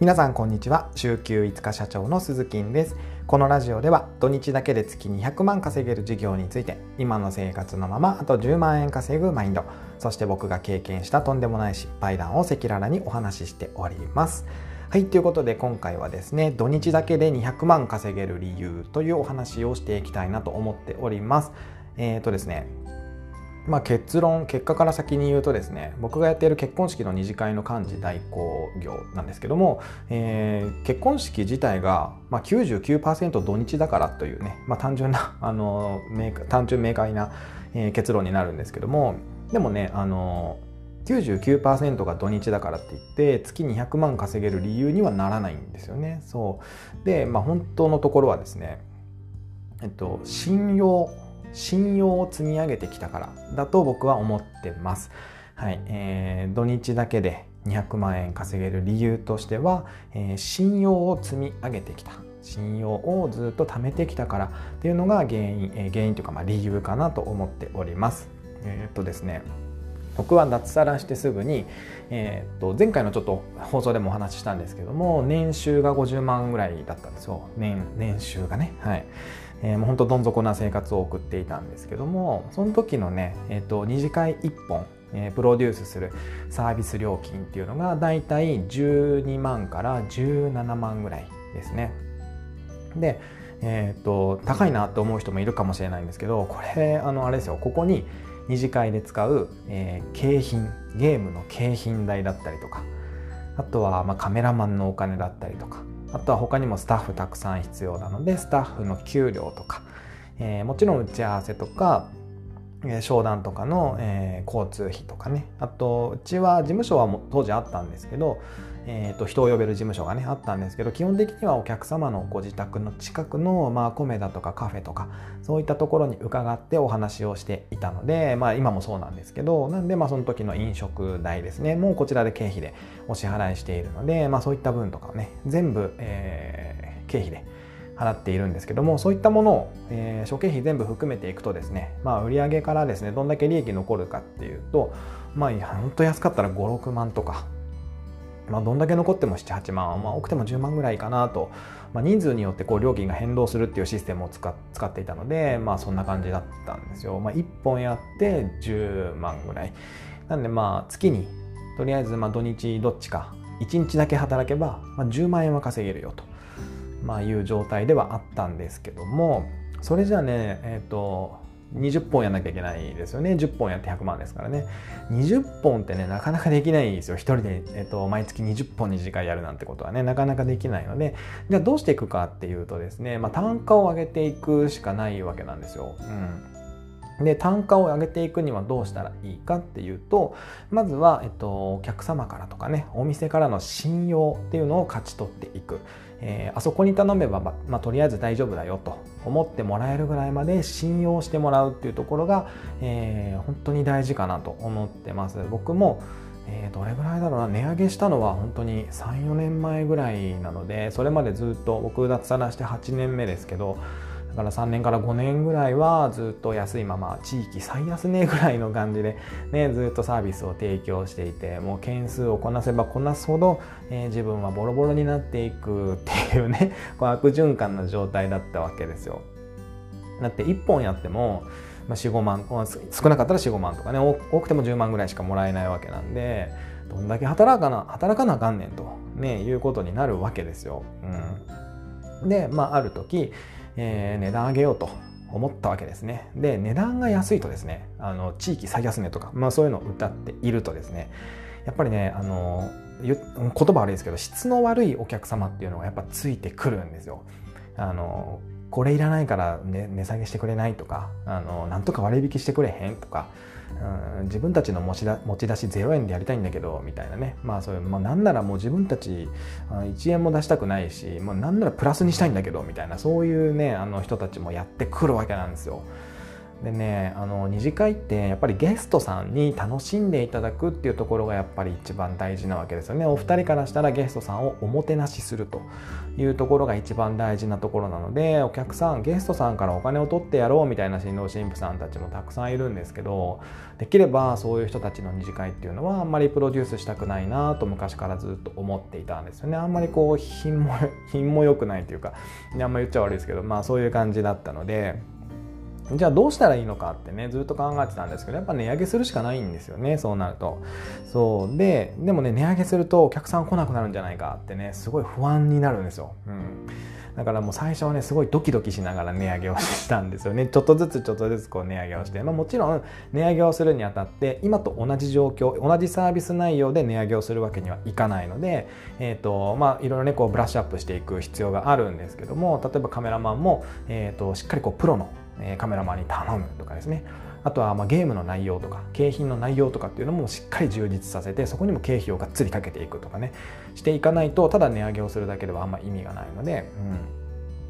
皆さんこんにちは。週休5日社長の鈴木です。このラジオでは土日だけで月200万稼げる事業について今の生活のままあと10万円稼ぐマインドそして僕が経験したとんでもない失敗談を赤裸々にお話ししております。はいということで今回はですね土日だけで200万稼げる理由というお話をしていきたいなと思っております。えっ、ー、とですねまあ、結論結果から先に言うとですね僕がやっている結婚式の二次会の幹事代行業なんですけども、えー、結婚式自体が、まあ99、土日だからというね、まあ、単純な あの単純明快な、えー、結論になるんですけどもでもねあの99%が土日だからって言って月200万稼げる理由にはならないんですよね。そうで、まあ、本当のところはですね、えっと、信用信用を積み上げてきたからだと僕は思ってます。はい、えー、土日だけで200万円稼げる理由としては、えー、信用を積み上げてきた。信用をずっと貯めてきたからっていうのが原因、えー、原因というかまあ理由かなと思っております。えー、っとですね僕は脱サラしてすぐに、えー、と前回のちょっと放送でもお話ししたんですけども年収が50万ぐらいだったんですよ。年年収がね。はい。えー、もうほんとどん底な生活を送っていたんですけどもその時のね、えーと、二次会1本、えー、プロデュースするサービス料金っていうのがだいたい12万から17万ぐらいですね。で、えーと、高いなと思う人もいるかもしれないんですけどこれあのあれですよここに二次会で使う、えー、景品ゲームの景品代だったりとかあとはまあカメラマンのお金だったりとかあとは他にもスタッフたくさん必要なのでスタッフの給料とか、えー、もちろん打ち合わせとか商談とかの、えー、交通費とかね。あとうちは事務所はも当時あったんですけどえーと、人を呼べる事務所がねあったんですけど基本的にはお客様のご自宅の近くの、まあ、コメダとかカフェとかそういったところに伺ってお話をしていたので、まあ、今もそうなんですけどなんでまあその時の飲食代ですねもうこちらで経費でお支払いしているので、まあ、そういった分とかをね全部、えー、経費で払っているんですけどもそういったものを、えー、諸経費全部含めていくとですね、まあ、売上からですねどんだけ利益残るかっていうとまあ本当安かったら56万とかまあ、どんだけ残っても78万、まあ、多くても10万ぐらいかなと、まあ、人数によってこう料金が変動するっていうシステムを使使っていたので、まあ、そんな感じだったんですよ。まあ、1本やって10万ぐらい。なんでまあ月にとりあえずまあ土日どっちか1日だけ働けば、まあ、10万円は稼げるよと、まあ、いう状態ではあったんですけどもそれじゃあねえっ、ー、と20本やんなきゃいけないですよね。10本やって100万ですからね。20本ってねなかなかできないですよ。1人で、えっと、毎月20本2次会やるなんてことはねなかなかできないので。じゃあどうしていくかっていうとですね、まあ、単価を上げていくしかないわけなんですよ。うん。で単価を上げていくにはどうしたらいいかっていうとまずは、えっと、お客様からとかねお店からの信用っていうのを勝ち取っていく、えー、あそこに頼めば、まあ、とりあえず大丈夫だよと。思ってもらえるぐらいまで信用してもらうっていうところが、えー、本当に大事かなと思ってます。僕もえー、どれぐらいだろうな。値上げしたのは本当に34年前ぐらいなのでそれまでずっと僕脱サラして8年目ですけどだから3年から5年ぐらいはずっと安いまま地域最安値ぐらいの感じで、ね、ずっとサービスを提供していてもう件数をこなせばこなすほど、えー、自分はボロボロになっていくっていうね こう悪循環の状態だったわけですよ。だって1本やってもまあ、45万少なかったら45万とかね多くても10万ぐらいしかもらえないわけなんでどんだけ働かな働かなあかんねんと、ね、いうことになるわけですよ。うん、でまあある時えー、値段上げようと思ったわけですね。で値段が安いとですねあの地域最安値とか、まあ、そういうのを歌っているとですねやっぱりねあの言葉悪いですけど質の悪いお客様っていうのがやっぱついてくるんですよ。あのこれいらないから、ね、値下げしてくれないとかあのなんとか割引してくれへんとかうん、自分たちの持ちだ持ち出し0円でやりたいんだけどみたいなね。まあそういう、まあ、なんならもう自分たち1円も出したくないしまあなんならプラスにしたいんだけどみたいな。そういうねあの人たちもやってくるわけなんですよ。でねあの二次会ってやっぱりゲストさんに楽しんでいただくっていうところがやっぱり一番大事なわけですよね。お二人からしたらゲストさんをおもてなしするというところが一番大事なところなのでお客さんゲストさんからお金を取ってやろうみたいな新郎新婦さんたちもたくさんいるんですけどできればそういう人たちの二次会っていうのはあんまりプロデュースしたくないなと昔からずっと思っていたんですよね。あんまりこう品も品も良くないというかあんまり言っちゃ悪いですけどまあそういう感じだったのでじゃあどうしたらいいのかってねずっと考えてたんですけどやっぱ値上げするしかないんですよねそうなると。そう。ででもね値上げするとお客さん来なくなるんじゃないかってねすごい不安になるんですよ、うん、だからもう最初はねすごいドキドキしながら値上げをしたんですよね。ちょっとずつちょっとずつこう値上げをして、まあ、もちろん値上げをするにあたって今と同じ状況同じサービス内容で値上げをするわけにはいかないのでえっ、ー、とまあいろいろねこうブラッシュアップしていく必要があるんですけども例えばカメラマンも、えーとしっかりこうプロのえカメラマンに頼むとかですねあとはまゲームの内容とか景品の内容とかっていうのもしっかり充実させてそこにも経費をがっつりかけていくとかねしていかないとただ値上げをするだけではあんま意味がないので、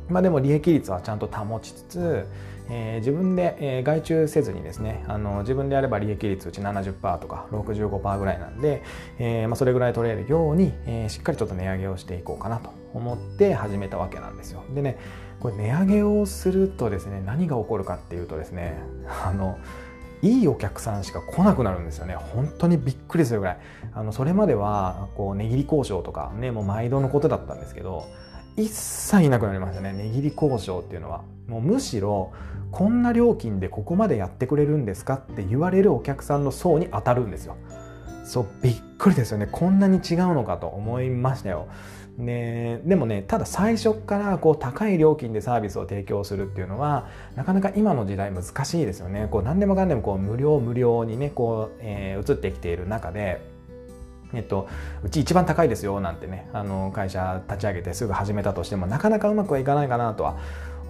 うん、まあでも利益率はちゃんと保ちつつ、えー、自分で、え外注せずにですねあの自分でやれば利益率うち70%とか65%ぐらいなんで、えー、まあ、それぐらい取れるように、え、しっかりちょっと値上げをしていこうかなと思って始めたわけなんですよ。でねこれ値上げをするとですね何が起こるかっていうとですねあのいいお客さんしか来なくなるんですよね。本当にびっくりするぐらい。あのそれまではこう値切り交渉とかねもう毎度のことだったんですけど一切いなくなりましたね。値切り交渉っていうのは。もうむしろこんな料金でここまでやってくれるんですかって言われるお客さんの層に当たるんですよ。そうびっくりですよね。こんなに違うのかと思いましたよ。ね、でもねただ最初からこう高い料金でサービスを提供するっていうのはなかなか今の時代難しいですよね。こう何でもかんでもこう無料無料にねこう、えー、移ってきている中でえっと、うち一番高いですよなんてねあの会社立ち上げてすぐ始めたとしてもなかなかうまくはいかないかなとは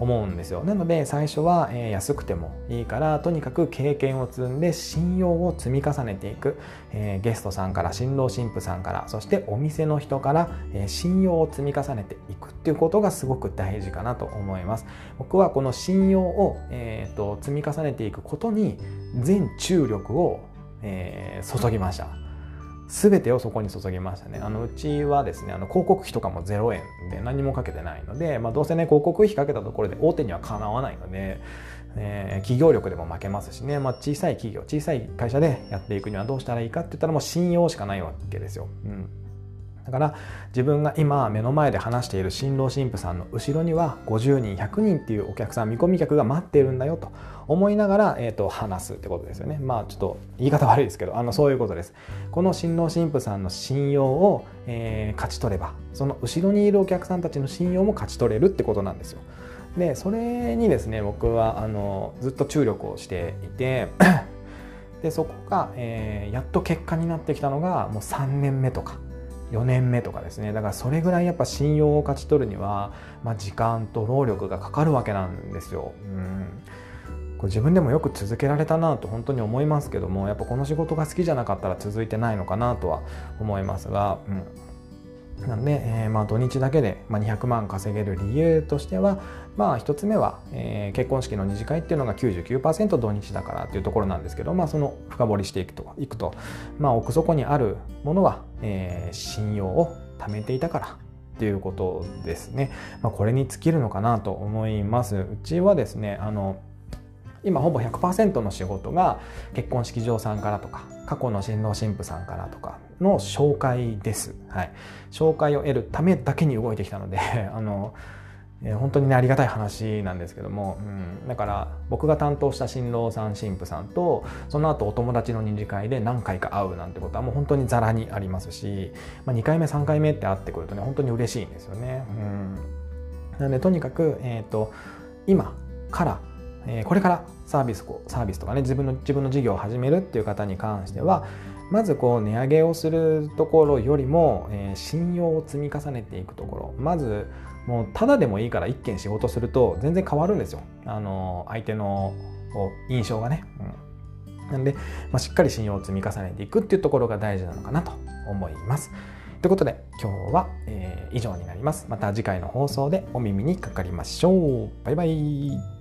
思うんですよ。なので最初は、え、安くてもいいからとにかく経験を積んで信用を積み重ねていく、え、ゲストさんから新郎新婦さんからそしてお店の人から、え、信用を積み重ねていくっていうことがすごく大事かなと思います。僕はこの信用を、えーと、積み重ねていくことに全注力を、えー、注ぎました。全てをそこに注ぎましたね。あのうちはですね、あの広告費とかも0円で何もかけてないので、まあ、どうせね、広告費かけたところで大手にはかなわないので、えー、企業力でも負けますしね、まあ、小さい企業、小さい会社でやっていくにはどうしたらいいかって言ったらもう信用しかないわけですよ。うんだから自分が今目の前で話している新郎新婦さんの後ろには50人100人っていうお客さん見込み客が待ってるんだよと思いながら、えーと、話すってことですよね。まあちょっと言い方悪いですけどあのそういうことです。この新郎新婦さんの信用を、えー、勝ち取ればその後ろにいるお客さんたちの信用も勝ち取れるってことなんですよ。でそれにですね僕はあのずっと注力をしていてでそこが、えー、やっと結果になってきたのがもう3年目とか。4年目とかですね。だからそれぐらいやっぱ信用を勝ち取るには、まあ、時間と労力がかかるわけなんですよ。うん。これ自分でもよく続けられたなと本当に思いますけどもやっぱこの仕事が好きじゃなかったら続いてないのかなとは思いますが、うん、なんで、えー、まあ土日だけで、まあ、200万稼げる理由としては、まあ1つ目は、えー、結婚式の二次会っていうのが99%土日だからっていうところなんですけど、まあその深掘りしていくと、いくと、まあ奥底にあるものは、えー、信用を貯めていたからっていうことですね。まあこれに尽きるのかなと思います。うちはですね、あの、今ほぼ100%の仕事が結婚式場さんからとか過去の新郎新婦さんからとかの紹介です。はい、紹介を得るためだけに動いてきたので あのえ本当にねありがたい話なんですけども、うん、だから僕が担当した新郎さん新婦さんとその後お友達の二次会で何回か会うなんてことはもう本当にざらにありますし、まあ、2回目3回目って会ってくるとね本当に嬉しいんですよね。うん、なのでとにかく、えーと今からえこれからサービスサービスとかね自分の自分の事業を始めるっていう方に関してはまずこう値上げをするところよりも、えー、信用を積み重ねていくところ。まずもうただでもいいから一件仕事すると全然変わるんですよ。あの相手の印象がね、うん、なんで、まあ、しっかり信用を積み重ねていくっていうところが大事なのかなと思います。ということで今日は、えー、以上になります。また次回の放送でお耳にかかりましょう。バイバイ。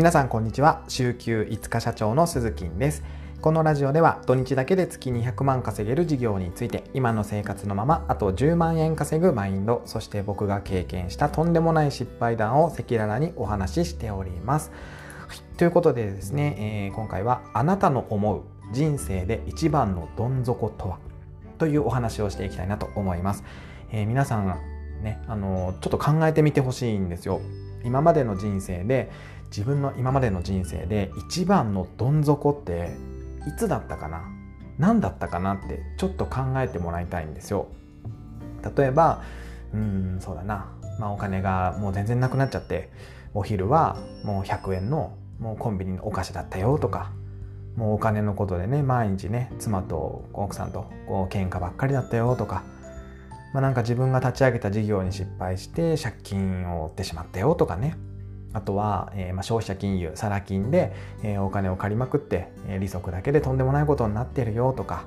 皆さんこんにちは。週休5日社長の鈴木です。このラジオでは土日だけで月200万稼げる事業について今の生活のままあと10万円稼ぐマインドそして僕が経験したとんでもない失敗談を赤裸々にお話ししております、はい、ということでですね、えー、今回はあなたの思う人生で一番のどん底とは？というお話をしていきたいなと思います、えー、皆さんねあのちょっと考えてみてほしいんですよ。今までの人生で自分の今までの人生で一番のどん底っていつだったかな？何だったかなってちょっと考えてもらいたいんですよ。例えばうんそうだな、まあ、お金がもう全然なくなっちゃってお昼はもう100円のもうコンビニのお菓子だったよとかもうお金のことでね毎日ね妻と奥さんとこう喧嘩ばっかりだったよとか、まあ、なんか自分が立ち上げた事業に失敗して借金を負ってしまったよとかね。あとは、えー、まあ消費者金融サラ金で、えー、お金を借りまくって、えー、利息だけでとんでもないことになってるよとか、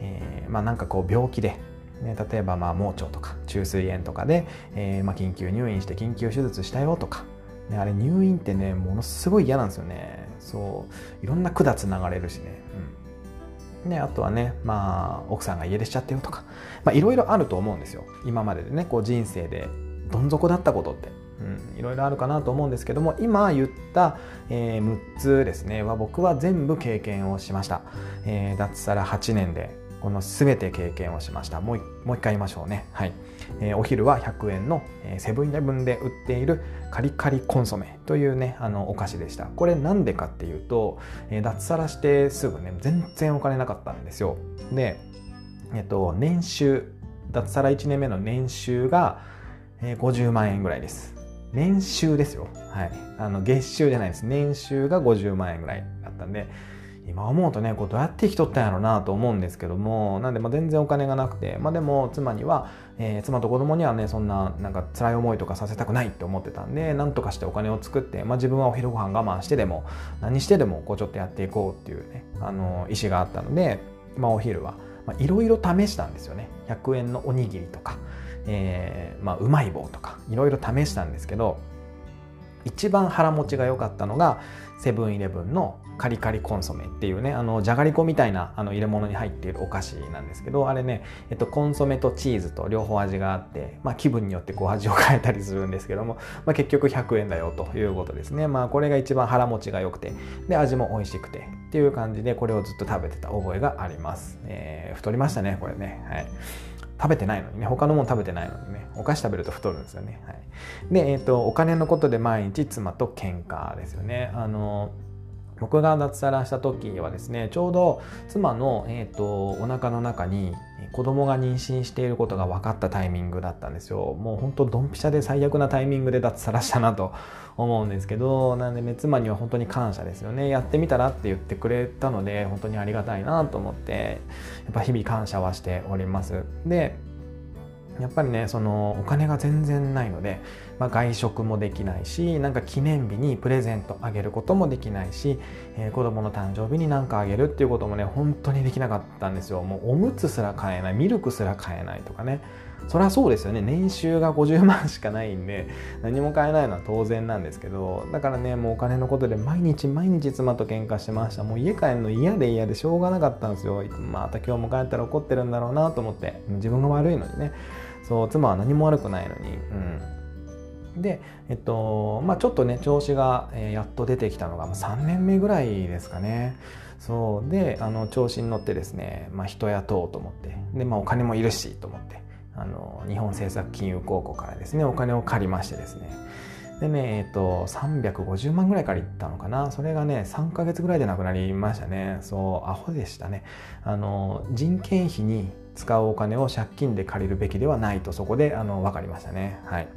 え、まあなんかこう病気で、ね、例えばまあ盲腸とか虫垂炎とかで、えまあ、緊急入院して緊急手術したよとか、ね、あれ入院ってねものすごい嫌なんですよね。そういろんな管つながれるしね、うん、ね、あとはね、まあ、奥さんが家出しちゃってよとか、まあ、いろいろあると思うんですよ。今まででねこう人生でどん底だったことって。うん、いろいろあるかなと思うんですけども今言った、えー、6つですねは僕は全部経験をしました、えー、脱サラ8年でこの全て経験をしました。もうもう一回言いましょうね。はい、えー、お昼は100円のセブンイレブンで売っているカリカリコンソメというねあのお菓子でした。これなんでかっていうと、えー、脱サラしてすぐね全然お金なかったんですよ。でえっと年収脱サラ1年目の年収が50万円ぐらいです。年収ですよ。はい。あの、月収じゃないです。年収が50万円ぐらいだったんで、今思うとね、こうどうやって生きとったんやろうなと思うんですけども、なんでまあ全然お金がなくて、まあでも妻には、えー、妻と子供にはね、そんななんか辛い思いとかさせたくないって思ってたんで、なんとかしてお金を作って、まあ自分はお昼ご飯我慢してでも、何してでもこうちょっとやっていこうっていうね、あの、意思があったので、まあお昼は、いろいろ試したんですよね。100円のおにぎりとか、えー、まあ、うまい棒とかいろいろ試したんですけど一番腹持ちが良かったのがセブンイレブンのカリカリコンソメっていうねあのじゃがりこみたいなあの入れ物に入っているお菓子なんですけどあれね、えっと、コンソメとチーズと両方味があって、まあ、気分によってこう味を変えたりするんですけども、まあ、結局100円だよということですね。まあこれが一番腹持ちが良くてで味も美味しくてっていう感じでこれをずっと食べてた覚えがあります、えー、太りましたねこれね。はい。食べてないのにね他のもの食べてないのにねお菓子食べると太るんですよね、はい、で、えーと、お金のことで毎日妻と喧嘩ですよね。あの僕が脱サラした時はですねちょうど妻の、えーと、お腹の中に子供が妊娠していることが分かったタイミングだったんですよ。もうほんとドンピシャで最悪なタイミングで脱サラしたなと思うんですけどなんで、妻には本当に感謝ですよね。やってみたらって言ってくれたので本当にありがたいなと思ってやっぱ日々感謝はしております。でやっぱりねそのお金が全然ないので、まあ、外食もできないしなんか記念日にプレゼントあげることもできないし、えー、子供の誕生日に何かあげるっていうこともね本当にできなかったんですよ。もうおむつすら買えないミルクすら買えないとかね。そりゃそうですよね。年収が50万しかないんで何も買えないのは当然なんですけどだからねもうお金のことで毎日毎日妻と喧嘩してました。もう家帰るの嫌で嫌でしょうがなかったんですよ。また今日も帰ったら怒ってるんだろうなと思って自分が悪いのにね。そう妻は何も悪くないのに。うん。でえっとまあちょっとね調子が、やっと出てきたのが、まあ、3年目ぐらいですかね。そう。であの調子に乗ってですね、まあ、人雇おうと思って。で、まあ、お金もいるしと思って。あの日本政策金融高校からですねお金を借りましてですねでね、えっと、350万ぐらい借りたのかな。それがね、3ヶ月ぐらいでなくなりましたね。そう、アホでしたね。あの、人件費に使うお金を借金で借りるべきではないと、そこで、あの、分かりましたね。はい。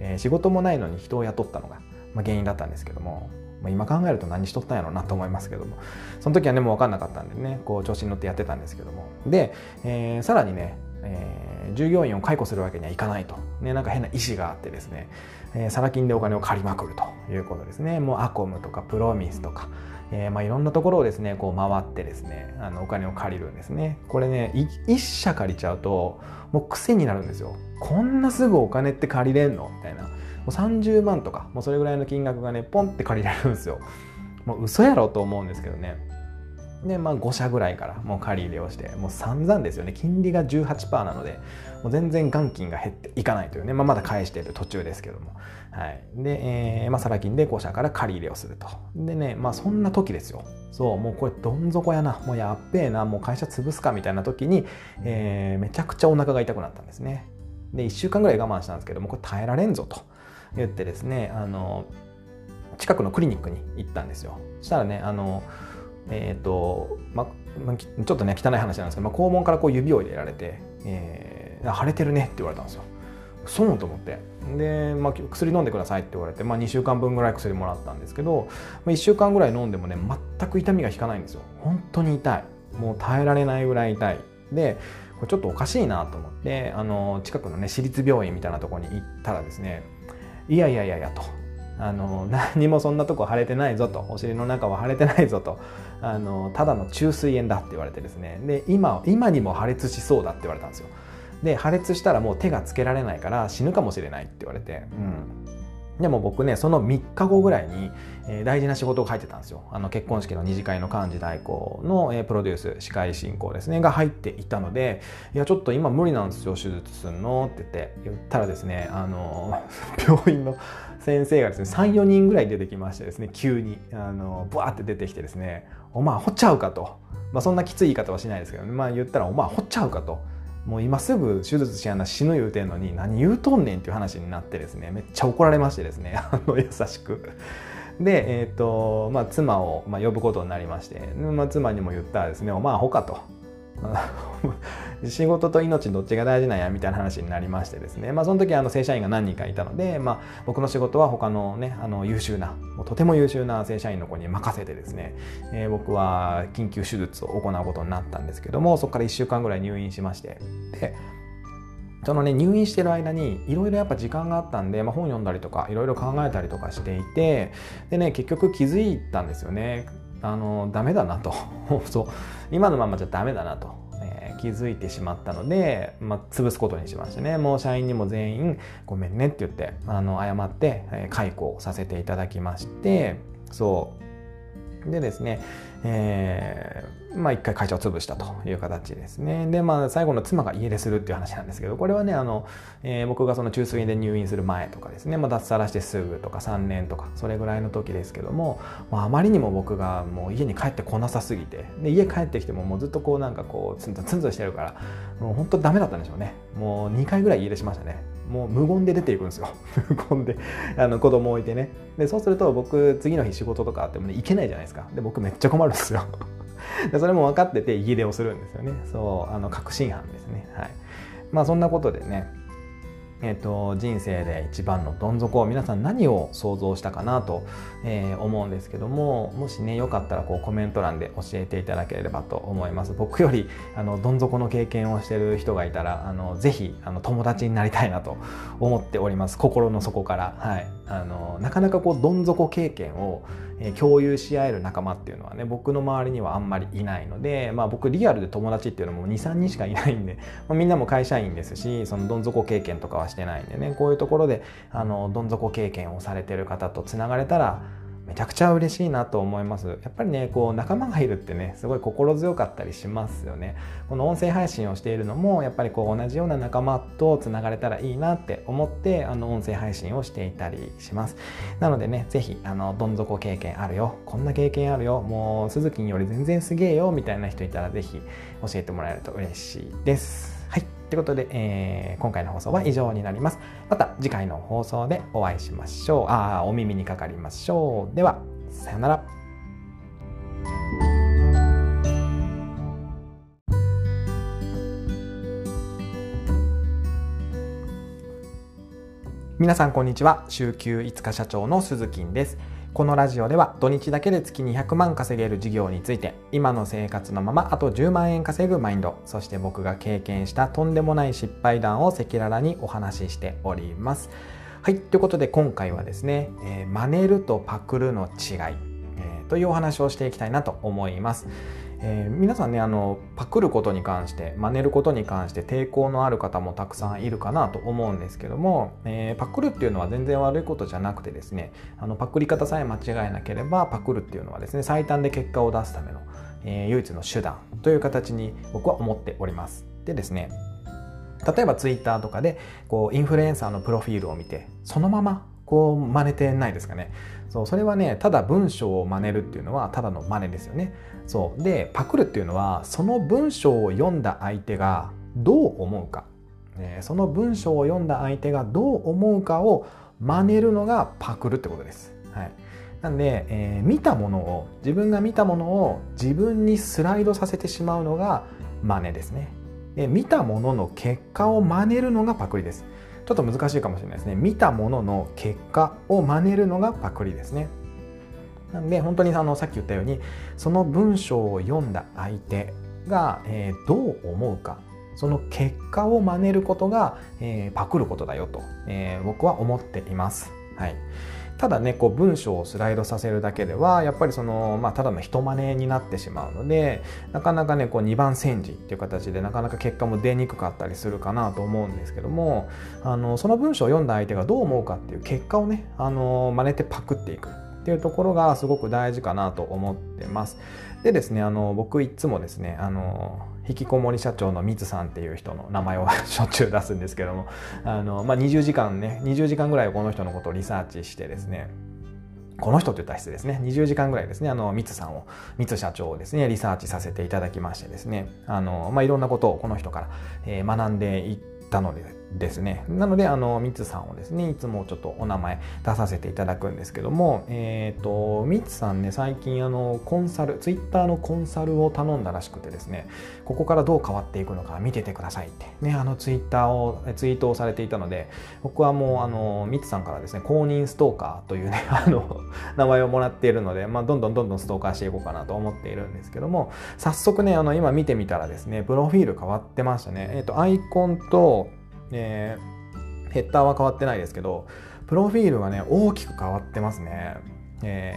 えー、仕事もないのに人を雇ったのが、まあ、原因だったんですけども、ま、今考えると何しとったんやろうなと思いますけども、その時はね、もう分かんなかったんでね、こう、調子に乗ってやってたんですけども。で、えー、さらにね、え、従業員を解雇するわけにはいかないと、ね、なんか変な意思があってですね、えー、サラ金でお金を借りまくるということですね。もうアコムとかプロミスとか、えー、まあいろんなところをですねこう回ってですねあのお金を借りるんですね。これね一社借りちゃうともう癖になるんですよ。こんなすぐお金って借りれんの？みたいな。もう30万とかもうそれぐらいの金額がねポンって借りられるんですよ。もう嘘やろと思うんですけどね。でまあ5社ぐらいからもう借り入れをしてもう散々ですよね。金利が18%なのでもう全然元金が減っていかないというね、まあ、まだ返している途中ですけども。はい。で、えーまあ、サラ金で5社から借り入れをすると。でねまあそんな時ですよ。そうもうこれどん底やな。もうやっべえな。もう会社潰すかみたいな時に、えー、めちゃくちゃお腹が痛くなったんですね。で1週間ぐらい我慢したんですけどもこれ耐えられんぞと言ってですねあの近くのクリニックに行ったんですよ。そしたらねあのえーとまちょっとね汚い話なんですけど、ま、肛門からこう指を入れられて、えー、腫れてるねって言われたんですよ。そうと思って。で、まあ、薬飲んでくださいって言われて、まあ、2週間分ぐらい薬もらったんですけど、まあ、1週間ぐらい飲んでもね全く痛みが引かないんですよ。本当に痛い。もう耐えられないぐらい痛い。でこれちょっとおかしいなと思ってあの近くのね私立病院みたいなところに行ったらですねいやいやいやいやと。あの何もそんなとこ腫れてないぞとお尻の中は腫れてないぞとあのただの虫垂炎だって言われてですね。で今今にも破裂しそうだって言われたんですよ。で破裂したらもう手がつけられないから死ぬかもしれないって言われて、うん、でも僕ねその3日後ぐらいに、えー、大事な仕事が入ってたんですよ。あの結婚式の二次会の幹事代行の、えー、プロデュース司会進行ですねが入っていたので「いやちょっと今無理なんですよ手術すんの」って言って。言ったらですねあの 病院の先生がですね34人ぐらい出てきましてですね急にあのブワーって出てきてですね「お前掘っちゃうか」と、まあ、そんなきつい言い方はしないですけど、ね、まあ言ったら「お前掘っちゃうか」と。もう今すぐ手術しやな死ぬ言うてんのに何言うとんねんっていう話になってですねめっちゃ怒られましてですね あの優しく。で、えーとまあ、妻を、まあ、呼ぶことになりまして、まあ、妻にも言ったらですね「お前アホか」と。仕事と命どっちが大事なんやみたいな話になりましてですね、まあ、その時あの正社員が何人かいたので、まあ、僕の仕事は他のねあの優秀なとても優秀な正社員の子に任せてですね、えー、僕は緊急手術を行うことになったんですけどもそこから1週間ぐらい入院しまして。でそのね入院してる間にいろいろやっぱ時間があったんで、まあ、本読んだりとかいろいろ考えたりとかしていてでね結局気づいたんですよね。あのダメだなと。そう。今のままじゃダメだなと、えー、気づいてしまったので、まあ、潰すことにしましたね。もう社員にも全員ごめんねって言ってあの謝って、えー、解雇させていただきましてそう。でですねえー、まあ一回会社を潰したという形ですね。で、まあ最後の妻が家出するっていう話なんですけど、これはね、あの、えー、僕がその中水炎で入院する前とかですね、まあ脱サラしてすぐとか3年とか、それぐらいの時ですけども、まあ、あまりにも僕がもう家に帰ってこなさすぎて、で、家帰ってきてももうずっとこうなんかこうツンツンツンツンしてるから、もう本当ダメだったんでしょうね。もう2回ぐらい家出しましたね。もう無言で出ていくんですよ 無言であの子供置いてねでそうすると僕次の日仕事とかあってもね行けないじゃないですかで僕めっちゃ困るんですよでそれも分かってて家出をするんですよね。そうあの確信犯ですね。はい。まあそんなことでねえーと、人生で一番のどん底を皆さん何を想像したかなと、えー、思うんですけどももしねよかったらこうコメント欄で教えていただければと思います。僕よりあのどん底の経験をしてる人がいたらあのぜひあの友達になりたいなと思っております。心の底から、はい、あのなかなかこうどん底経験を共有し合える仲間っていうのはね僕の周りにはあんまりいないので、まあ、僕リアルで友達っていうのも23人しかいないんで、まあ、みんなも会社員ですしそのどん底経験とかはしてないんでねこういうところであのどん底経験をされてる方とつながれたらめちゃくちゃ嬉しいなと思います。やっぱりね、こう仲間がいるってね、すごい心強かったりしますよね。この音声配信をしているのも、やっぱりこう同じような仲間とつながれたらいいなって思って、あの音声配信をしていたりします。なのでね、ぜひ、あの、どん底経験あるよ、こんな経験あるよ、もう鈴木により全然すげえよ、みたいな人いたら、ぜひ教えてもらえると嬉しいです。ということで、えー、今回の放送は以上になります。また次回の放送でお会いしましょう。ああ、お耳にかかりましょう。では、さよなら。皆さんこんにちは週休5日社長の鈴木です。このラジオでは土日だけで月200万稼げる事業について今の生活のままあと10万円稼ぐマインドそして僕が経験したとんでもない失敗談を赤裸々にお話ししております。はい、ということで今回はですね、えー、真似るとパクるの違い、えー、というお話をしていきたいなと思います。えー、皆さんねあのパクることに関して真似ることに関して抵抗のある方もたくさんいるかなと思うんですけども、えー、パクるっていうのは全然悪いことじゃなくてですねあのパクり方さえ間違えなければパクるっていうのはですね最短で結果を出すための、えー、唯一の手段という形に僕は思っております。でですね例えばツイッターとかでこうインフルエンサーのプロフィールを見てそのままこう真似てないですかねそうそれはねただ文章を真似るっていうのはただの真似ですよねそう。でパクるっていうのはその文章を読んだ相手がどう思うか、えその文章を読んだ相手がどう思うかを真似るのがパクるってことです、はい、なんで、えー、見たものを自分が見たものを自分にスライドさせてしまうのが真似ですね。で見たものの結果を真似るのがパクリです。ちょっと難しいかもしれないですね。見たものの結果を真似るのがパクリですね。なんで本当にあのさっき言ったようにその文章を読んだ相手が、えー、どう思うかその結果を真似ることが、えー、パクることだよと、えー、僕は思っています。はい、ただねこう文章をスライドさせるだけではやっぱりその、まあ、ただの人真似になってしまうのでなかなかねこう2番煎じっていう形でなかなか結果も出にくかったりするかなと思うんですけどもあのその文章を読んだ相手がどう思うかっていう結果をねあの真似てパクっていくっていうところがすごく大事かなと思ってます。でですねあの僕いつもですねあの引きこもり社長のミツさんっていう人の名前をしょっちゅう出すんですけどもあの、まあ、20時間ね20時間ぐらいこの人のことをリサーチしてですねこの人と言ったら失礼ですね。20時間ぐらいですね、あの、ミツさんを、ミツ社長をですね、リサーチさせていただきましてですね、あの、まあ、いろんなことをこの人から、えー、学んでいったのでですね。なので、あの、ミツさんをですね、いつもちょっとお名前出させていただくんですけども、えっ、ー、と、ミツさんね、最近、あの、コンサル、ツイッターのコンサルを頼んだらしくてですね、ここからどう変わっていくのか見ててくださいって、ね、あの、ツイッターを、ツイートをされていたので、僕はもう、あの、ミツさんからですね、公認ストーカーというね、あの、名前をもらっているので、まあ、どんどんどんどんストーカーしていこうかなと思っているんですけども、早速ね、あの、今見てみたらですね、プロフィール変わってましたね。えっ、ー、と、アイコンと、えーヘッダーは変わってないですけどプロフィールがね大きく変わってますね、え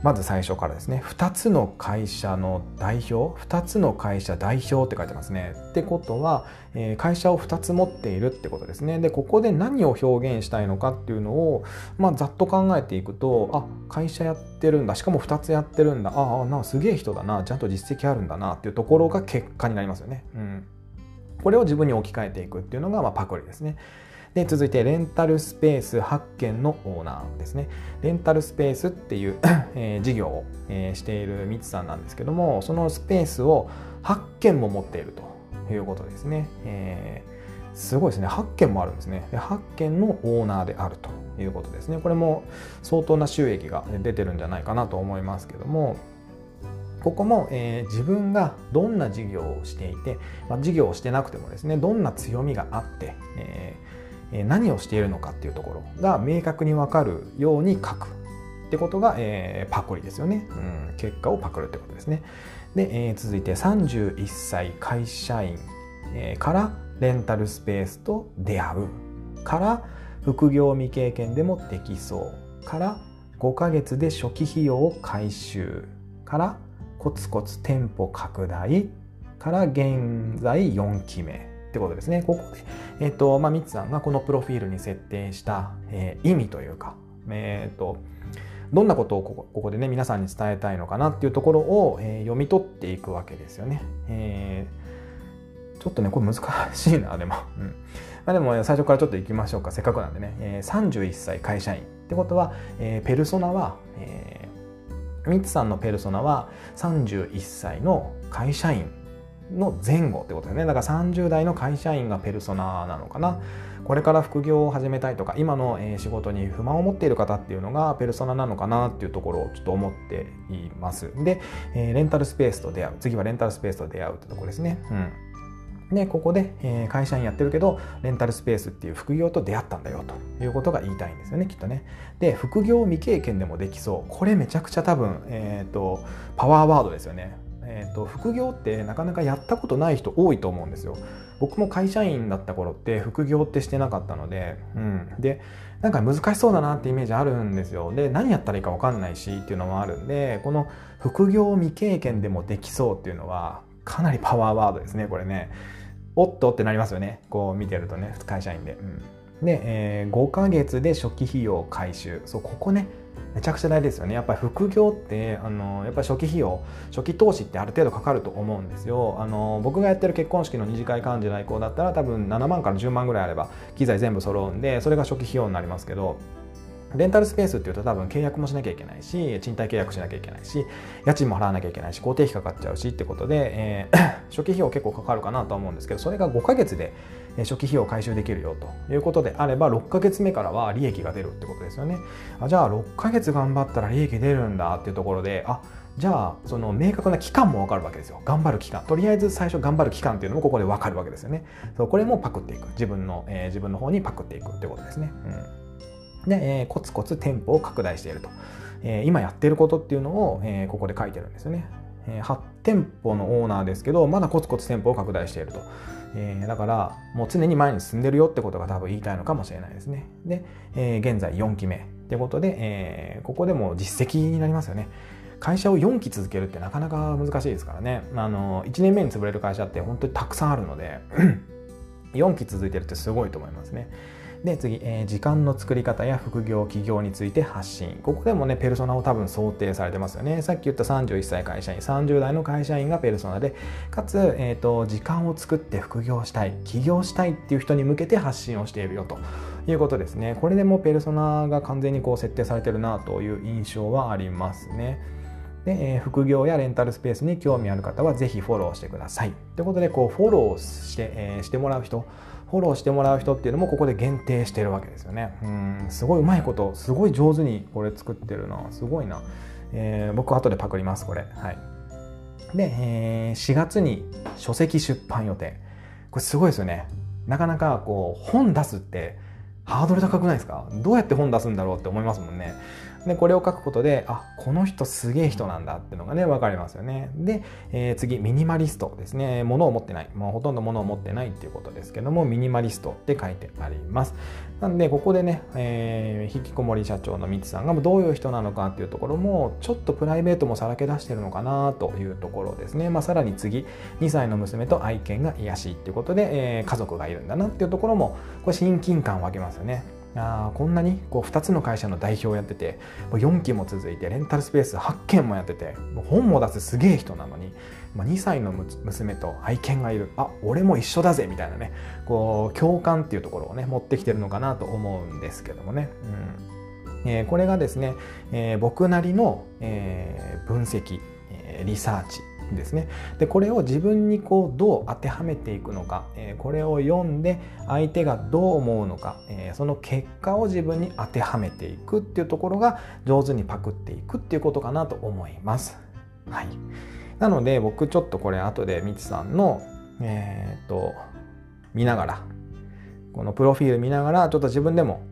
ー、まず最初からですね。2つの会社の代表2つの会社代表って書いてますね。ってことは、えー、会社を2つ持っているってことですね。でここで何を表現したいのかっていうのを、まあ、ざっと考えていくとあ会社やってるんだ。しかも2つやってるんだ。ああなすげえ人だな。ちゃんと実績あるんだな。っていうところが結果になりますよね。うん。これを自分に置き換えていくっていうのが、まあ、パクリですね。で続いてレンタルスペース8件のオーナーですね。レンタルスペースっていう えー、事業を、えー、しているミツさんなんですけどもそのスペースを8件も持っているということですね、えー、すごいですね。8件もあるんですね。8件のオーナーであるということですね。これも相当な収益が出てるんじゃないかなと思いますけどもここも、えー、自分がどんな事業をしていて、まあ、事業をしてなくてもですねどんな強みがあって、えー何をしているのかっていうところが明確に分かるように書くってことが、えー、パクリですよね、うん、結果をパクるってことですね。で、えー、続いて31歳会社員、え、からレンタルスペースと出会う。から副業未経験でもできそう。から5ヶ月で初期費用を回収。からコツコツ店舗拡大から現在4期目ってことですね。ここで、えっ、ー、と、まあ、ミツさんがこのプロフィールに設定した、えー、意味というか、えっ、ー、と、どんなことをここここでね、皆さんに伝えたいのかなっていうところを、え、読み取っていくわけですよね。えー、ちょっとね、これ難しいな、でも。うん。まあ、でも、最初からちょっと行きましょうか。せっかくなんでね。えー、31歳会社員ってことは、えー、ペルソナは、えー、ミツさんのペルソナは31歳の会社員の前後ってことですね。だから30代の会社員がペルソナなのかな。これから副業を始めたいとか今の仕事に不満を持っている方っていうのがペルソナなのかなっていうところをちょっと思っています。でレンタルスペースと出会う。次はレンタルスペースと出会うってところですね。うん。でここで、え会社員やってるけどレンタルスペースっていう副業と出会ったんだよということが言いたいんですよねきっとね。で副業未経験でもできそう。これめちゃくちゃ多分、えーとパワーワードですよね。えーと、副業ってなかなかやったことない人多いと思うんですよ。僕も会社員だった頃って副業ってしてなかったので、うん、でなんか難しそうだなってイメージあるんですよ。で何やったらいいか分かんないしっていうのもあるんでこの副業未経験でもできそうっていうのはかなりパワーワードですねこれね。おっとってなりますよねこう見てるとね会社員で、うん、で、えー、5ヶ月で初期費用回収そうここねめちゃくちゃ大事ですよね。やっぱり副業ってあのやっぱり初期費用初期投資ってある程度かかると思うんですよ。あの僕がやってる結婚式の二次会幹事代行だったら多分7万から10万ぐらいあれば機材全部揃うんでそれが初期費用になりますけどレンタルスペースっていうと多分契約もしなきゃいけないし賃貸契約しなきゃいけないし家賃も払わなきゃいけないし固定費かかっちゃうしってことで、えー、初期費用結構かかるかなと思うんですけどそれが5ヶ月で初期費用回収できるよということであれば6ヶ月目からは利益が出るってことですよね。あじゃあ6ヶ月頑張ったら利益出るんだっていうところであじゃあその明確な期間も分かるわけですよ。頑張る期間。とりあえず最初頑張る期間っていうのもここで分かるわけですよね。そうこれもパクっていく。自分の、えー、自分の方にパクっていくってことですね、うん。で、えー、コツコツ店舗を拡大していると。えー、今やってることっていうのを、えー、ここで書いてるんですよね。えー、8店舗のオーナーですけど、まだコツコツ店舗を拡大していると。えー、だから、もう常に前に進んでるよってことが多分言いたいのかもしれないですね。で、えー、現在4期目ってことで、えー、ここでも実績になりますよね。会社を4期続けるってなかなか難しいですからね。あの、1年目に潰れる会社って本当にたくさんあるので、4期続いてるってすごいと思いますね。で次、えー、時間の作り方や副業企業について発信。ここでもねペルソナを多分想定されてますよね。さっき言った31歳会社員30代の会社員がペルソナでかつ、えーと、時間を作って副業したい起業したいっていう人に向けて発信をしているよと。いうことですね。これでもペルソナが完全にこう設定されてるなという印象はありますね。で、えー、副業やレンタルスペースに興味ある方はぜひフォローしてください。ということでこうフォローして,、えー、してもらう人フォローしてもらう人っていうのもここで限定してるわけですよね。うんすごいうまいことすごい上手にこれ作ってるなすごいな、えー、僕後でパクりますこれ。はい、で、えー、4月に書籍出版予定これすごいですよね。なかなかこう本出すってハードル高くないですか？どうやって本出すんだろうって思いますもんね。でこれを書くことであこの人すげえ人なんだっていうのがね分かりますよね。で、えー、次ミニマリストですね。物を持ってない。もうほとんど物を持ってないっていうことですけどもミニマリストって書いてあります。なんでここでね、えー、引きこもり社長のミツさんがどういう人なのかっていうところもちょっとプライベートもさらけ出してるのかなというところですね、まあ、さらに次2歳の娘と愛犬が癒しっていうことで、えー、家族がいるんだなっていうところもこれ親近感を分けますよね。あこんなにこう2つの会社の代表をやっててもう4期も続いてレンタルスペース8件もやっててもう本も出すすげえ人なのに、まあ、2歳の娘と愛犬がいる。あ俺も一緒だぜみたいなねこう共感っていうところをね持ってきてるのかなと思うんですけどもね。うん。えー、これがですね、えー、僕なりの、えー、分析、えー、リサーチ。ですねでこれを自分にこうどう当てはめていくのか、え、これを読んで相手がどう思うのか、え、その結果を自分に当てはめていくっていうところが上手にパクっていくっていうことかなと思います。はい、なので僕ちょっとこれ後でみちさんのえー、っと見ながらこのプロフィール見ながらちょっと自分でも、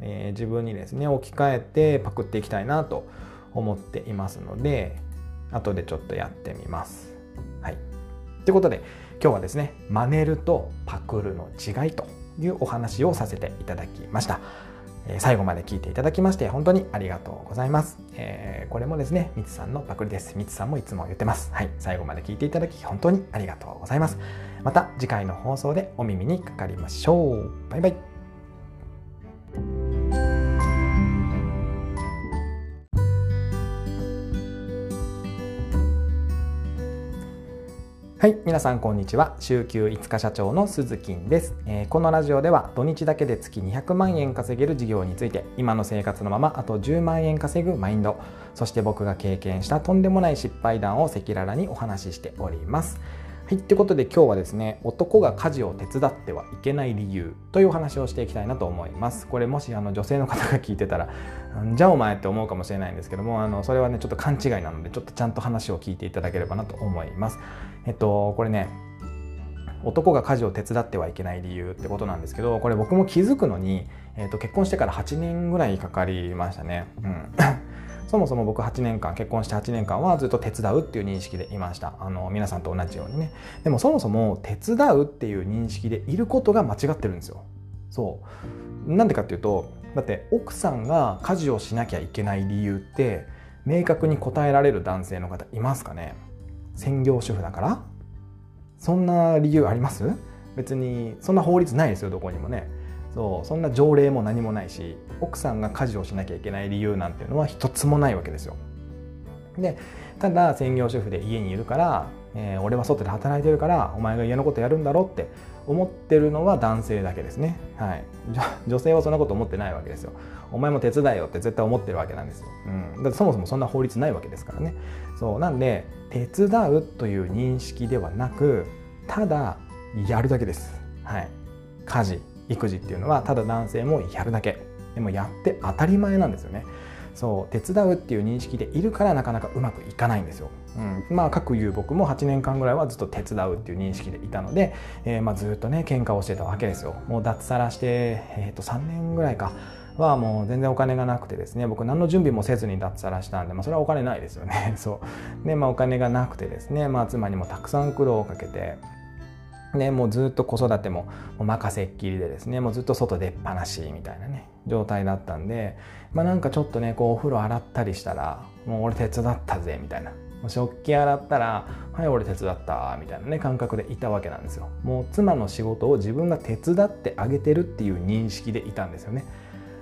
えー、自分にですね置き換えてパクっていきたいなと思っていますので後でちょっとやってみます。はい。ということで今日はですね真似るとパクるの違いというお話をさせていただきました。最後まで聞いていただきまして本当にありがとうございます。えー、これもですね、みつさんのパクリです。みつさんもいつも言ってます。はい。最後まで聞いていただき本当にありがとうございます。また次回の放送でお耳にかかりましょう。バイバイ。はい、皆さんこんにちは。週休5日社長の鈴木です、えー、このラジオでは土日だけで月200万円稼げる事業について、今の生活のままあと10万円稼ぐマインド、そして僕が経験したとんでもない失敗談を赤裸々にお話ししております。はい、ということで今日はですね、男が家事を手伝ってはいけない理由というお話をしていきたいなと思います。これもしあの女性の方が聞いてたら、じゃあお前って思うかもしれないんですけども、あのそれはね、ちょっと勘違いなので、ちょっとちゃんと話を聞いていただければなと思います。えっと、これね、男が家事を手伝ってはいけない理由ってことなんですけどこれ僕も気づくのに、えー、と結婚してから8年ぐらいかかりましたね。うんそもそも僕8年間結婚して8年間はずっと手伝うっていう認識でいました。あの皆さんと同じようにね。でもそもそも手伝うっていう認識でいることが間違ってるんですよ。そう。なんでかっていうとだって奥さんが家事をしなきゃいけない理由って明確に答えられる男性の方いますかね？専業主婦だから？そんな理由あります？別にそんな法律ないですよどこにもね。そうそんな条例も何もないし奥さんが家事をしなきゃいけない理由なんていうのは一つもないわけですよ。でただ専業主婦で家にいるから、えー、俺は外で働いてるからお前が家のことやるんだろって思ってるのは男性だけですね、はい、女性はそんなこと思ってないわけですよ。お前も手伝えよって絶対思ってるわけなんですよ、うん、だってそもそもそんな法律ないわけですからね。そう。なんで手伝うという認識ではなくただやるだけです、はい、家事。育児っていうのはただ男性もやるだけ。でもやって当たり前なんですよね。そう手伝うっていう認識でいるからなかなかうまくいかないんですよ。うん、まあ各言う僕も8年間ぐらいはずっと手伝うっていう認識でいたので、えー、まあずっとね喧嘩をしてたわけですよ。もう脱サラして、えー、と3年ぐらいかはもう全然お金がなくてですね。僕何の準備もせずに脱サラしたんで、まあ、それはお金ないですよね。そう。でまあお金がなくてですね、まあ、妻にもたくさん苦労をかけてね、もうずっと子育ても任せっきりでですねもうずっと外出っ放しみたいなね状態だったんで、まあ、なんかちょっとねこうお風呂洗ったりしたらもう俺手伝ったぜみたいな。食器洗ったら「はい俺手伝った」みたいなね感覚でいたわけなんですよ。もう妻の仕事を自分が手伝ってあげてるっていう認識でいたんですよね。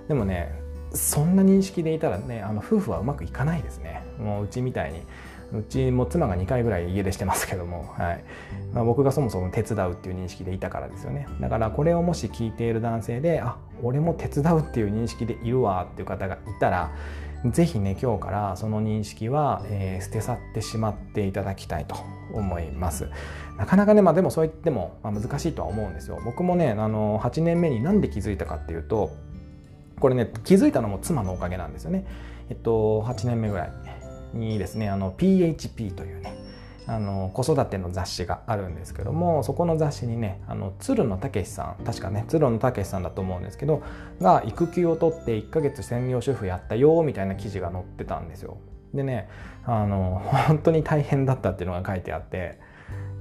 でもねそんな認識でいたらねあの夫婦はうまくいかないですね。もううちみたいにうちも妻が2回ぐらい家出してますけども、はい。まあ、僕がそもそも手伝うっていう認識でいたからですよね。だからこれをもし聞いている男性であ俺も手伝うっていう認識でいるわっていう方がいたら是非ね今日からその認識は、えー、捨て去ってしまっていただきたいと思います。なかなかねまあでもそう言っても、まあ、難しいとは思うんですよ。僕もねあの8年目になんで気づいたかっていうとこれね気づいたのも妻のおかげなんですよね。えっと8年目ぐらい。にですねあの PHP というねあの子育ての雑誌があるんですけどもそこの雑誌にねあの鶴野武さん確かね鶴野武さんだと思うんですけどが育休を取って1ヶ月専業主婦やったよみたいな記事が載ってたんですよ。でねあの本当に大変だったっていうのが書いてあって、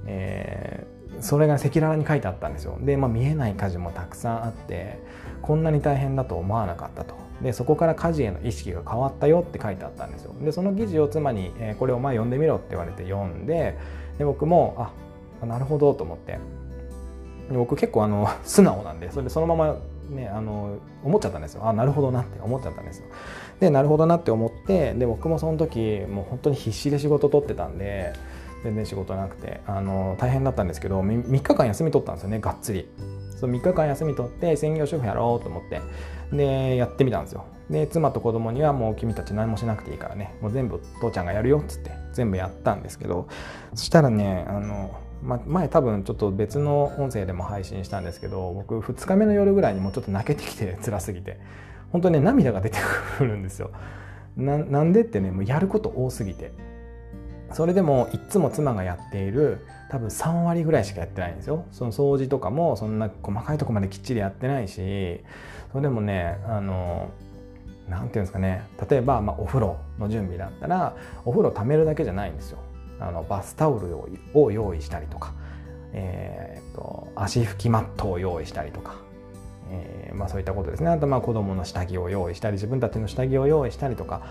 えー、それが赤裸々に書いてあったんですよ。で、まあ、見えない家事もたくさんあってこんなに大変だと思わなかったと。でそこから家事への意識が変わったよって書いてあったんですよ。でその記事を妻に、えー、これをまあ読んでみろって言われて読んでで僕もあなるほどと思って。で僕結構あの 素直なんでそれでそのままねあの思っちゃったんですよ。あなるほどなって思っちゃったんですよ。でなるほどなって思ってで僕もその時もう本当に必死で仕事取ってたんで全然仕事なくてあの大変だったんですけど 3, 3日間休み取ったんですよねがっつり。その3日間休み取って専業主婦やろうと思って。でやってみたんですよ。で妻と子供にはもう君たち何もしなくていいからね。もう全部父ちゃんがやるよっつって全部やったんですけど。そしたらねあの、ま、前多分ちょっと別の音声でも配信したんですけど僕2日目の夜ぐらいにもうちょっと泣けてきて 辛すぎて。本当にね涙が出てくるんですよ。なんでってねもうやること多すぎて。それでもいっつも妻がやっている多分3割ぐらいしかやってないんですよ。その掃除とかもそんな細かいとこまできっちりやってないしそれでもねあの何て言うんですかね。例えば、まあ、お風呂の準備だったらお風呂溜めるだけじゃないんですよ。あのバスタオルを用意したりとか、えーと、足拭きマットを用意したりとか、えーまあ、そういったことですね。あとまあ子供の下着を用意したり自分たちの下着を用意したりとか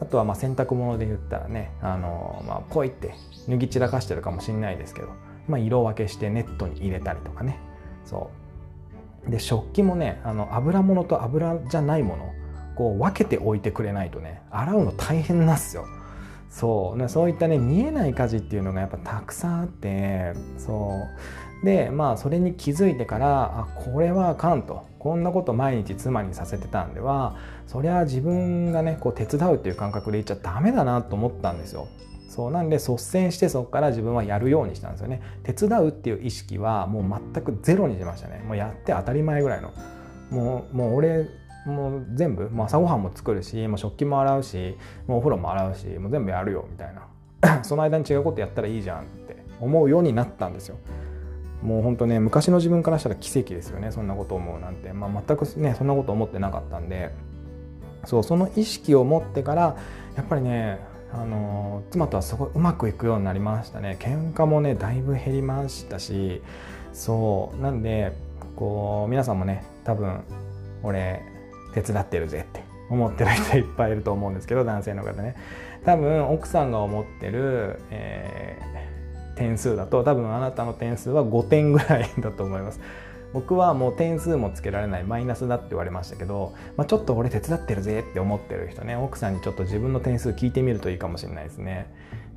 あとはまあ洗濯物で言ったらねあの、まあ、ポイって脱ぎ散らかしてるかもしれないですけど、まあ、色分けしてネットに入れたりとかね。そう。で食器もねあの油物と油じゃないものこう分けておいてくれないとね洗うの大変なんですよ。そう。そういったね見えない家事っていうのがやっぱたくさんあってそう。でまあそれに気づいてからあこれはあかんと。こんなこと毎日妻にさせてたんではそりゃ自分がねこう手伝うっていう感覚で言っちゃダメだなと思ったんですよ。そうなんで率先してそこから自分はやるようにしたんですよね。手伝うっていう意識はもう全くゼロにしましたね。もうやって当たり前ぐらいの。もうもう俺もう全部もう朝ごはんも作るしもう食器も洗うしもうお風呂も洗うしもう全部やるよみたいな その間に違うことやったらいいじゃんって思うようになったんですよ。もうほんとね昔の自分からしたら奇跡ですよねそんなこと思うなんて、まあ、全くねそんなこと思ってなかったんでそうその意識を持ってからやっぱりねあの妻とはすごいうまくいくようになりましたね。喧嘩もねだいぶ減りましたしそう。なんでこう皆さんもね多分俺手伝ってるぜって思ってる人いっぱいいると思うんですけど男性の方ね。多分奥さんが思ってる、えー、点数だと多分あなたの点数は5点ぐらいだと思います。僕はもう点数もつけられないマイナスだって言われましたけど、まあ、ちょっと俺手伝ってるぜって思ってる人ね。奥さんにちょっと自分の点数聞いてみるといいかもしれないですね、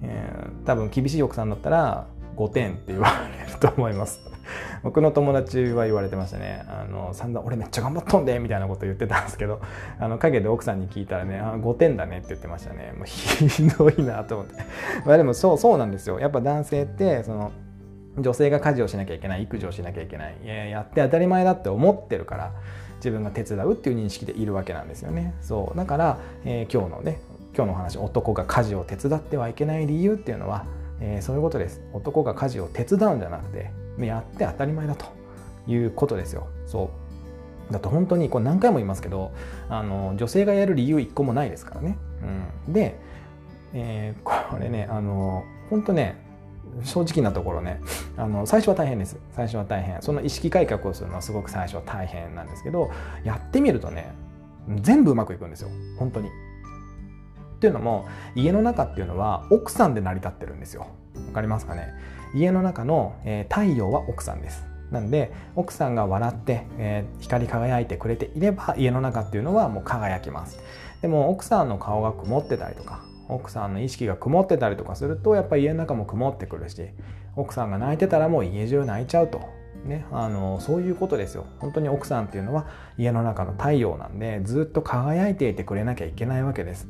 えー、多分厳しい奥さんだったら5点って言われると思います。僕の友達は言われてましたね。あの散々俺めっちゃ頑張っとんでみたいなこと言ってたんですけどあの陰で奥さんに聞いたらねあ5点だねって言ってましたね。もうひどいなと思って。まあでもそうそうなんですよ。やっぱ男性ってその女性が家事をしなきゃいけない育児をしなきゃいけないやって当たり前だって思ってるから自分が手伝うっていう認識でいるわけなんですよね。そう。だから、えー、今日のね今日のお話男が家事を手伝ってはいけない理由っていうのは、えー、そういうことです。男が家事を手伝うんじゃなくてやって当たり前だということですよ。そう。だと本当にこれ何回も言いますけどあの女性がやる理由一個もないですからね、うん、で、えー、これねあの本当ね正直なところねあの最初は大変です最初は大変その意識改革をするのはすごく最初は大変なんですけどやってみるとね全部うまくいくんですよ本当に。っていうのも家の中っていうのは奥さんで成り立ってるんですよ。わかりますかね？家の中の、えー、太陽は奥さんです。なんで奥さんが笑って、えー、光り輝いてくれていれば家の中っていうのはもう輝きます。でも奥さんの顔が曇ってたりとか奥さんの意識が曇ってたりとかするとやっぱり家の中も曇ってくるし奥さんが泣いてたらもう家中泣いちゃうと。ね、あのそういうことですよ。本当に奥さんっていうのは家の中の太陽なんでずっと輝いていてくれなきゃいけないわけです。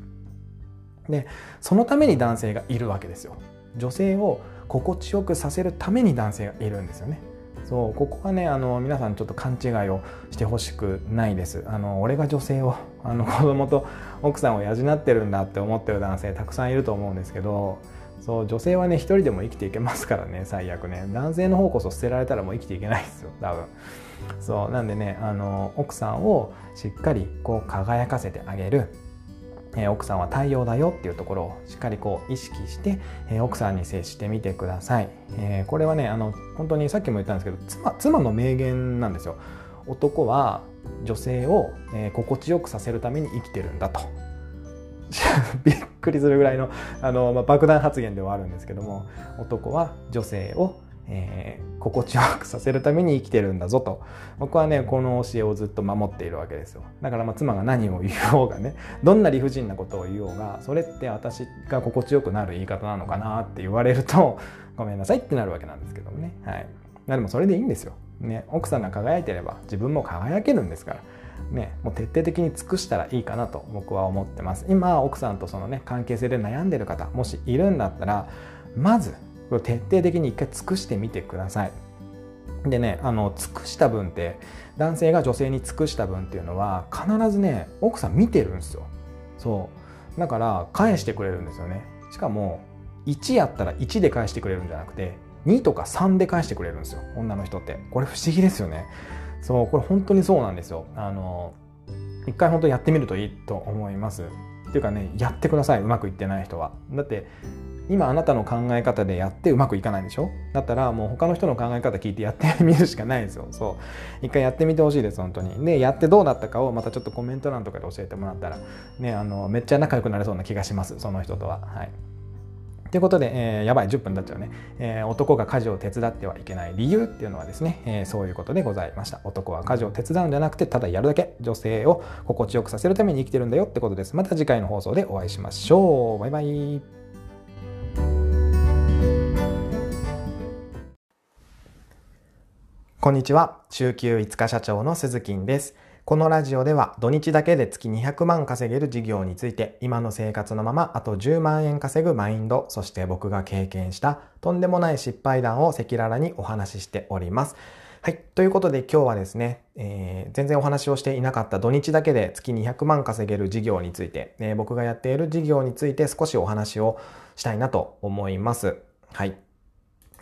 でそのために男性がいるわけですよ。女性を心地よくさせるために男性がいるんですよね。そうここはねあの皆さんちょっと勘違いをしてほしくないです。あの俺が女性を あの子供と奥さんを養ってるんだって思ってる男性たくさんいると思うんですけどそう女性はね一人でも生きていけますからね最悪ね。男性の方こそ捨てられたらもう生きていけないですよ多分。そうなんでねあの奥さんをしっかりこう輝かせてあげる。え奥さんは太陽だよっていうところをしっかりこう意識して、え奥さんに接してみてください、えこれはねあの本当にさっきも言ったんですけど妻妻の名言なんですよ。男は女性を、え心地よくさせるために生きてるんだと。びっくりするぐらいのあの、まあ、爆弾発言ではあるんですけども男は女性をえー、心地よくさせるために生きてるんだぞと。僕はねこの教えをずっと守っているわけですよ。だからま妻が何を言おうがね どんな理不尽なことを言おうがそれって私が心地よくなる言い方なのかなって言われると ごめんなさいってなるわけなんですけどもね。はい。でもそれでいいんですよ、ね、奥さんが輝いてれば自分も輝けるんですから。ね、もう徹底的に尽くしたらいいかなと僕は思ってます。今奥さんとそのね関係性で悩んでる方もしいるんだったらまず徹底的に一回尽くしてみてください。でねあの尽くした分って男性が女性に尽くした分っていうのは必ずね奥さん見てるんですよ。そうだから返してくれるんですよね。しかも1やったら1で返してくれるんじゃなくて2とか3で返してくれるんですよ女の人ってこれ不思議ですよねそうこれ本当にそうなんですよあの一回本当にやってみるといいと思いますっていうかねやってくださいうまくいってない人は。だって今あなたの考え方でやってうまくいかないでしょ？だったらもう他の人の考え方聞いてやってみるしかないですよ。そう。一回やってみてほしいです本当に。でやってどうなったかをまたちょっとコメント欄とかで教えてもらったらねあのめっちゃ仲良くなれそうな気がしますその人とは。はい。ということで、えー、やばい、10分経っちゃうね、えー、男が家事を手伝ってはいけない理由っていうのはですね、えー、そういうことでございました。男は家事を手伝うんじゃなくて、ただやるだけ、女性を心地よくさせるために生きてるんだよってことです。また次回の放送でお会いしましょう。バイバイ。こんにちは。週休5日社長の鈴木です。このラジオでは土日だけで月200万稼げる事業について今の生活のままあと10万円稼ぐマインドそして僕が経験したとんでもない失敗談を赤裸々にお話ししております。はい。ということで今日はですね、えー、全然お話をしていなかった土日だけで月200万稼げる事業について、えー、僕がやっている事業について少しお話をしたいなと思います。はい。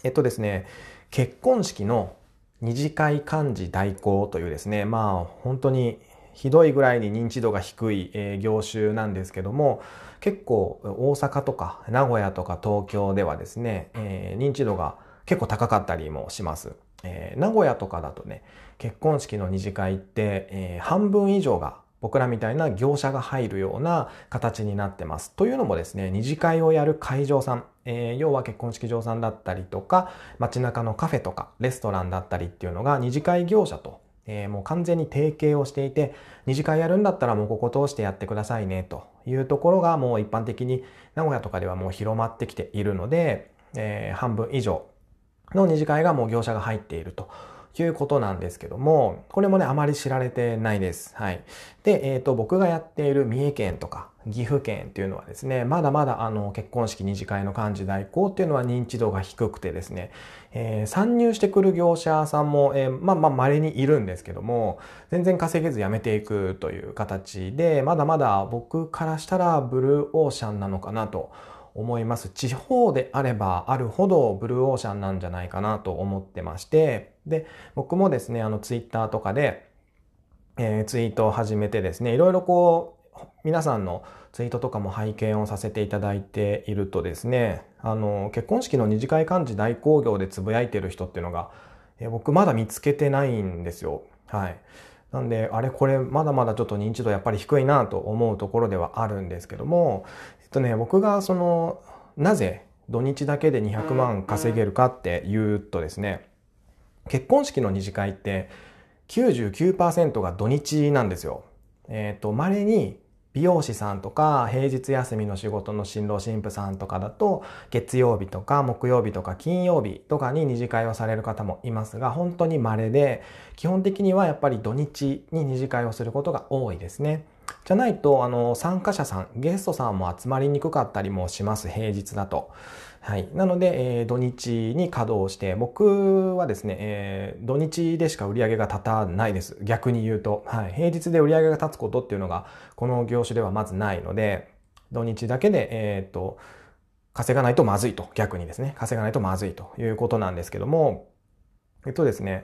えっとですね、結婚式の二次会幹事代行というですね、まあ本当にひどいぐらいに認知度が低い、え、業種なんですけども結構大阪とか名古屋とか東京ではですね、えー、認知度が結構高かったりもします。えー、名古屋とかだとね結婚式の二次会って、えー、半分以上が僕らみたいな業者が入るような形になってます。というのもですね、二次会をやる会場さん、えー、要は結婚式場さんだったりとか、街中のカフェとかレストランだったりっていうのが二次会業者と、えー、もう完全に提携をしていて、二次会やるんだったらもうここ通してやってくださいねというところがもう一般的に名古屋とかではもう広まってきているので、えー、半分以上の二次会がもう業者が入っていると。いうことなんですけども、これもね、あまり知られてないです。はい。で、えっ、ー、と、僕がやっている三重県とか岐阜県っていうのはですね、まだまだあの、結婚式二次会の幹事代行っていうのは認知度が低くてですね、えー、参入してくる業者さんも、えー、まあまあ稀にいるんですけども、全然稼げず辞めていくという形で、まだまだ僕からしたらブルーオーシャンなのかなと思います。地方であればあるほどブルーオーシャンなんじゃないかなと思ってまして、で、僕もですね、あのツイッターとかで、えー、ツイートを始めてですね、いろいろこう、皆さんのツイートとかも拝見をさせていただいているとですね、あの、結婚式の二次会幹事代行業でつぶやいてる人っていうのが、えー、僕まだ見つけてないんですよ。はい。なんで、あれこれまだまだちょっと認知度やっぱり低いなと思うところではあるんですけども、えっとね、僕がその、なぜ土日だけで200万稼げるかって言うとですね、結婚式の二次会って99%が土日なんですよ。えっ、ー、と、稀に美容師さんとか平日休みの仕事の新郎新婦さんとかだと月曜日とか木曜日とか金曜日とかに二次会をされる方もいますが本当に稀で基本的にはやっぱり土日に二次会をすることが多いですね。じゃないとあの参加者さんゲストさんも集まりにくかったりもします平日だと。はい。なので、えー、土日に稼働して、僕はですね、えー、土日でしか売り上げが立たないです。逆に言うと。はい。平日で売り上げが立つことっていうのが、この業種ではまずないので、土日だけで、えっ、と、稼がないとまずいと。逆にですね。稼がないとまずいということなんですけども、えっとですね、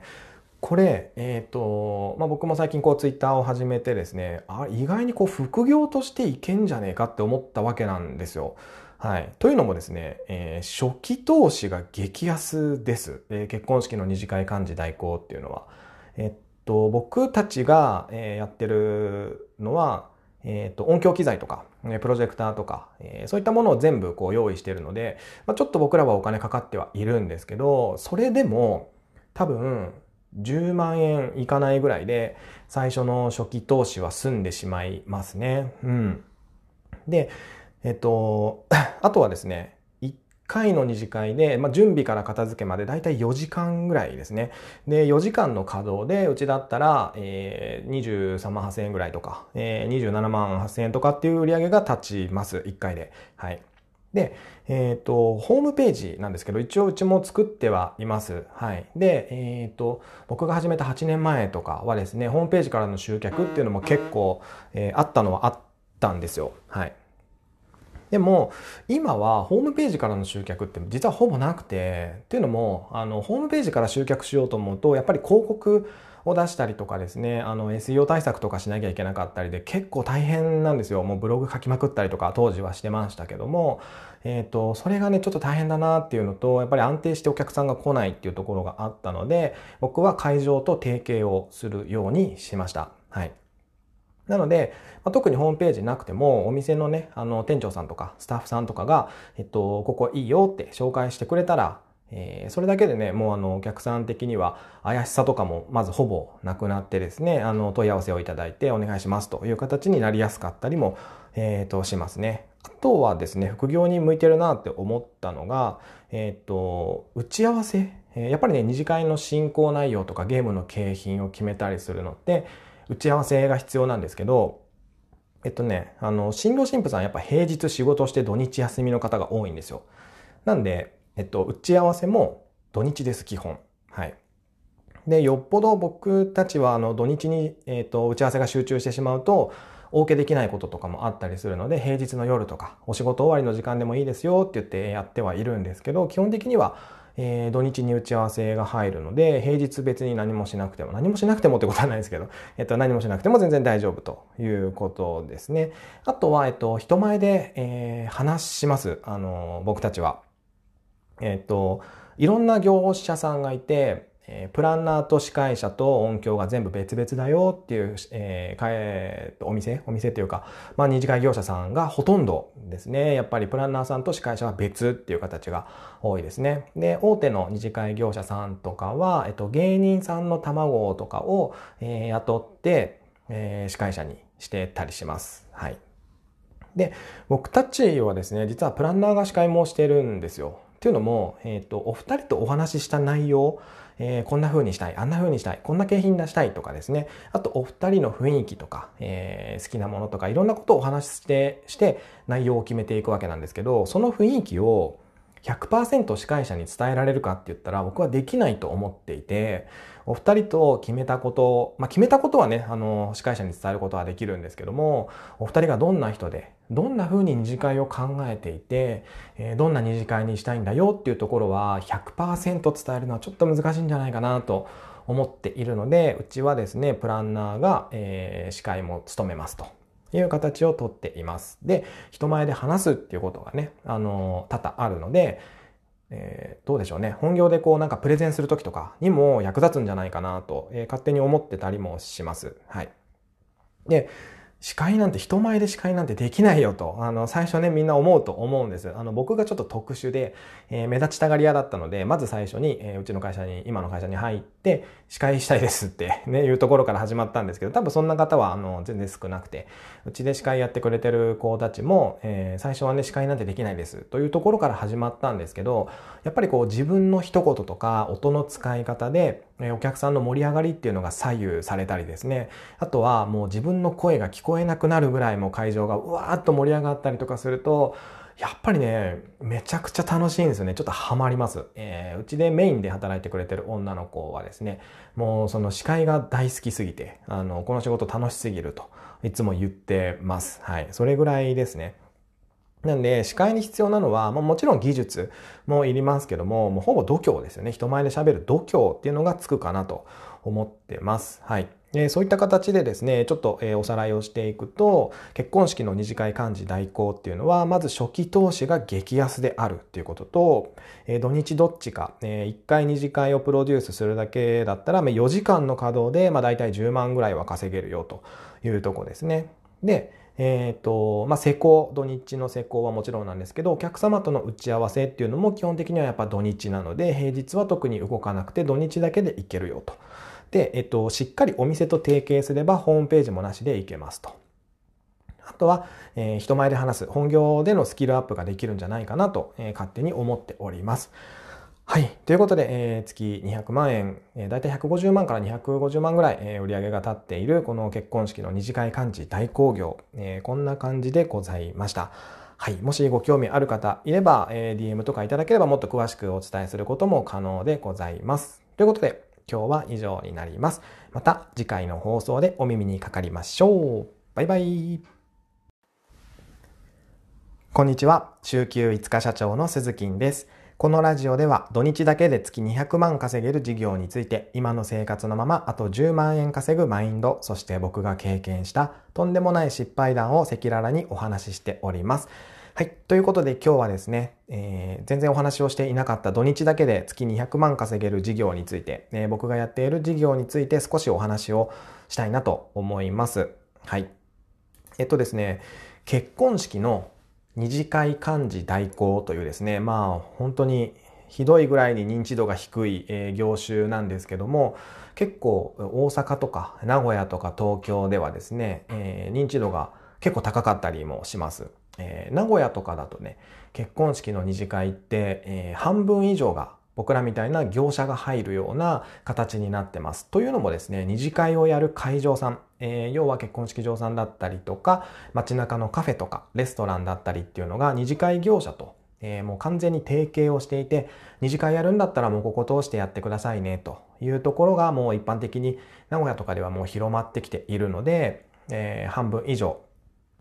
これ、えっ、と、まあ、僕も最近こうツイッターを始めてですね、あ、意外にこう副業としていけんじゃねえかって思ったわけなんですよ。はい。というのもですね、えー、初期投資が激安です。えー、結婚式の二次会幹事代行っていうのは。えっと、僕たちが、え、やってるのは、えっと、音響機材とか、プロジェクターとか、え、そういったものを全部こう用意してるので、まあ、ちょっと僕らはお金かかってはいるんですけど、それでも多分10万円いかないぐらいで最初の初期投資は済んでしまいますね。うん。で、えっと、あとはですね、1回の二次会で、まあ、準備から片付けまでだいたい4時間ぐらいですね。で、4時間の稼働で、うちだったら、えー、23万8000円ぐらいとか、えー、27万8000円とかっていう売り上げが立ちます。1回で。はい。で、えっ、ー、と、ホームページなんですけど、一応うちも作ってはいます。はい。で、えっ、ー、と、僕が始めた8年前とかはですね、ホームページからの集客っていうのも結構、えー、あったのはあったんですよ。はい。でも今はホームページからの集客って実はほぼなくてっていうのもあのホームページから集客しようと思うとやっぱり広告を出したりとかですねあの SEO 対策とかしなきゃいけなかったりで結構大変なんですよもうブログ書きまくったりとか当時はしてましたけども、えーと、それがねちょっと大変だなっていうのとやっぱり安定してお客さんが来ないっていうところがあったので僕は会場と提携をするようにしました。はいなので、まあ、特にホームページなくても、お店のね、あの、店長さんとか、スタッフさんとかが、えっと、ここいいよって紹介してくれたら、えー、それだけでね、もうあの、お客さん的には怪しさとかもまずほぼなくなってですね、あの、問い合わせをいただいてお願いしますという形になりやすかったりも、えっ、ー、と、しますね。あとはですね、副業に向いてるなって思ったのが、えっ、と、打ち合わせ。やっぱりね、二次会の進行内容とかゲームの景品を決めたりするのって、打ち合わせが必要なんですけど、えっとね、あの、新郎新婦さんやっぱ平日仕事して土日休みの方が多いんですよ。なんで、えっと、打ち合わせも土日です、基本。はい。で、よっぽど僕たちはあの土日に、えっと、打ち合わせが集中してしまうと、お受けできないこととかもあったりするので、平日の夜とか、お仕事終わりの時間でもいいですよって言ってやってはいるんですけど、基本的には、えー、土日に打ち合わせが入るので、平日別に何もしなくても、何もしなくてもってことはないですけど、えっと、何もしなくても全然大丈夫ということですね。あとは、えっと、人前で、えー、話します。あの、僕たちは。えっと、いろんな業者さんがいて、えプランナーと司会者と音響が全部別々だよっていう、えー、えー、お店？お店っていうか、まあ、二次会業者さんがほとんどですね。やっぱりプランナーさんと司会者は別っていう形が多いですね。で、大手の二次会業者さんとかは、えっと、芸人さんの卵とかを、えー、雇って、えー、司会者にしてたりします。はい。で、僕たちはですね、実はプランナーが司会もしてるんですよ。っていうのも、えっ、と、お二人とお話しした内容、えー、こんな風にしたい、あんな風にしたい、こんな景品出したいとかですね。あと、お二人の雰囲気とか、えー、好きなものとか、いろんなことをお話しして、して内容を決めていくわけなんですけど、その雰囲気を100%司会者に伝えられるかって言ったら僕はできないと思っていて、お二人と決めたこと、まあ、決めたことはね、あの、司会者に伝えることはできるんですけども、お二人がどんな人で、どんな風に二次会を考えていて、えー、どんな二次会にしたいんだよっていうところは100%伝えるのはちょっと難しいんじゃないかなと思っているので、うちはですね、プランナーが、えー、司会も務めますと。いう形をとっています。で、人前で話すっていうことがね、あの、多々あるので、えー、どうでしょうね。本業でこうなんかプレゼンするときとかにも役立つんじゃないかなと、えー、勝手に思ってたりもします。はい。で、司会なんて人前で司会なんてできないよと、あの、最初ね、みんな思うと思うんです。あの、僕がちょっと特殊で、えー、目立ちたがり屋だったので、まず最初に、えー、うちの会社に、今の会社に入って、司会したいですって ね、いうところから始まったんですけど、多分そんな方は、あの、全然少なくて、うちで司会やってくれてる子たちも、えー、最初はね、司会なんてできないですというところから始まったんですけど、やっぱりこう自分の一言とか音の使い方で、お客さんの盛り上がりっていうのが左右されたりですね。あとはもう自分の声が聞こえなくなるぐらいもう会場がうわーっと盛り上がったりとかすると、やっぱりね、めちゃくちゃ楽しいんですよね。ちょっとハマります。えー、うちでメインで働いてくれてる女の子はですね、もうその司会が大好きすぎて、あの、この仕事楽しすぎると、いつも言ってます。はい。それぐらいですね。なんで、司会に必要なのは、ま、もちろん技術もいりますけども、もうほぼ度胸ですよね。人前で喋る度胸っていうのがつくかなと思ってます。はい。えそういった形でですね、ちょっと、えおさらいをしていくと、結婚式の二次会幹事代行っていうのは、まず初期投資が激安であるっていうことと、え土日どっちか、え1回二次会をプロデュースするだけだったら、4時間の稼働で、まあ大体10万ぐらいは稼げるよというとこですね。で、えっ、ー、と、まあ、施工、土日の施工はもちろんなんですけど、お客様との打ち合わせっていうのも基本的にはやっぱ土日なので、平日は特に動かなくて土日だけで行けるよと。で、えっ、と、しっかりお店と提携すればホームページもなしで行けますと。あとは、えー、人前で話す、本業でのスキルアップができるんじゃないかなと、えー、勝手に思っております。はい。ということで、えー、月200万円、えー、だいたい150万から250万ぐらい、えー、売上が立っている、この結婚式の二次会幹事大工業、えー、こんな感じでございました。はい。もしご興味ある方いれば、えー、DM とかいただければもっと詳しくお伝えすることも可能でございます。ということで、今日は以上になります。また次回の放送でお耳にかかりましょう。バイバイ。こんにちは。週休5日社長の鈴木です。このラジオでは土日だけで月200万稼げる事業について今の生活のままあと10万円稼ぐマインドそして僕が経験したとんでもない失敗談を赤裸々にお話ししております。はい。ということで今日はですね、えー、全然お話をしていなかった土日だけで月200万稼げる事業について、えー、僕がやっている事業について少しお話をしたいなと思います。はい。えっとですね、結婚式の二次会幹事代行というですね、まあ本当にひどいぐらいに認知度が低い、え業種なんですけども、結構大阪とか名古屋とか東京ではですね、えー、認知度が結構高かったりもします。えー、名古屋とかだとね、結婚式の二次会って、えー、半分以上が僕らみたいな業者が入るような形になってます。というのもですね、二次会をやる会場さん、えー、要は結婚式場さんだったりとか、街中のカフェとかレストランだったりっていうのが二次会業者と、えー、もう完全に提携をしていて、二次会やるんだったらもうここ通してやってくださいねというところがもう一般的に名古屋とかではもう広まってきているので、えー、半分以上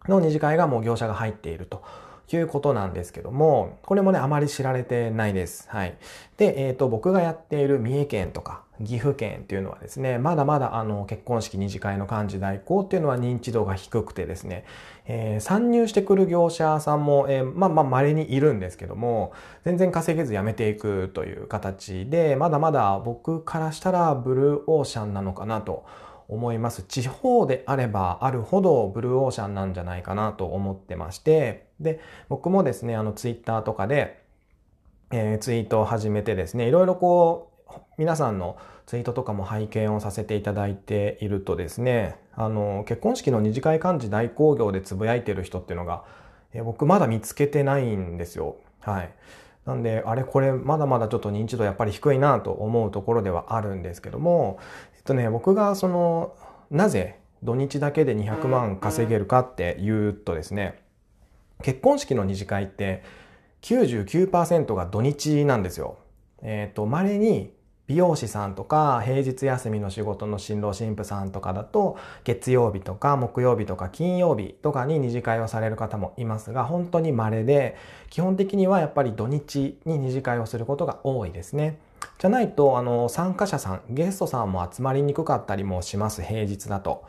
の二次会がもう業者が入っているということなんですけども、これもね、あまり知られてないです。はい。で、えっ、ー、と、僕がやっている三重県とか、岐阜県っていうのはですね、まだまだあの結婚式二次会の幹事代行っていうのは認知度が低くてですね、えー、参入してくる業者さんも、えー、まあまあ稀にいるんですけども、全然稼げず辞めていくという形で、まだまだ僕からしたらブルーオーシャンなのかなと思います。地方であればあるほどブルーオーシャンなんじゃないかなと思ってまして、で、僕もですね、あのツイッターとかで、えー、ツイートを始めてですね、いろいろこう、皆さんのツイートとかも拝見をさせていただいているとですね、あの、結婚式の二次会幹事代行業でつぶやいてる人っていうのが、え僕まだ見つけてないんですよ。はい。なんで、あれこれまだまだちょっと認知度やっぱり低いなと思うところではあるんですけども、とね、僕がその、なぜ土日だけで200万稼げるかって言うとですね、結婚式の二次会って99%が土日なんですよ。えっ、ー、と、稀に美容師さんとか平日休みの仕事の新郎新婦さんとかだと月曜日とか木曜日とか金曜日とかに二次会をされる方もいますが本当に稀で基本的にはやっぱり土日に二次会をすることが多いですね。じゃないとあの参加者さんゲストさんも集まりにくかったりもします平日だと。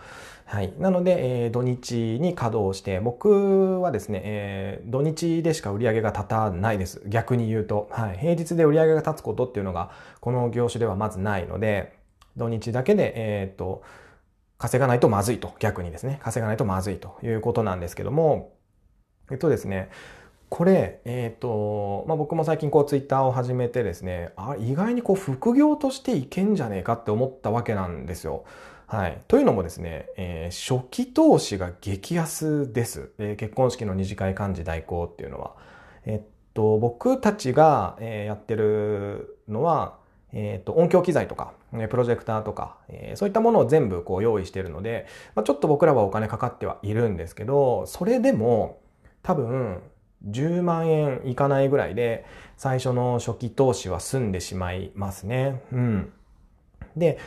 はい。なので、えー、土日に稼働して、僕はですね、えー、土日でしか売り上げが立たないです。逆に言うと。はい。平日で売り上げが立つことっていうのが、この業種ではまずないので、土日だけで、えっ、と、稼がないとまずいと。逆にですね。稼がないとまずいということなんですけども、えっとですね、これ、えっ、ー、と、まあ、僕も最近こうツイッターを始めてですね、あ、意外にこう副業としていけんじゃねえかって思ったわけなんですよ。はい。というのもですね、えー、初期投資が激安です。えー、結婚式の二次会幹事代行っていうのは。えっと、僕たちが、え、やってるのは、えっと、音響機材とか、プロジェクターとか、え、そういったものを全部こう用意してるので、まあ、ちょっと僕らはお金かかってはいるんですけど、それでも多分10万円いかないぐらいで最初の初期投資は済んでしまいますね。うん。で、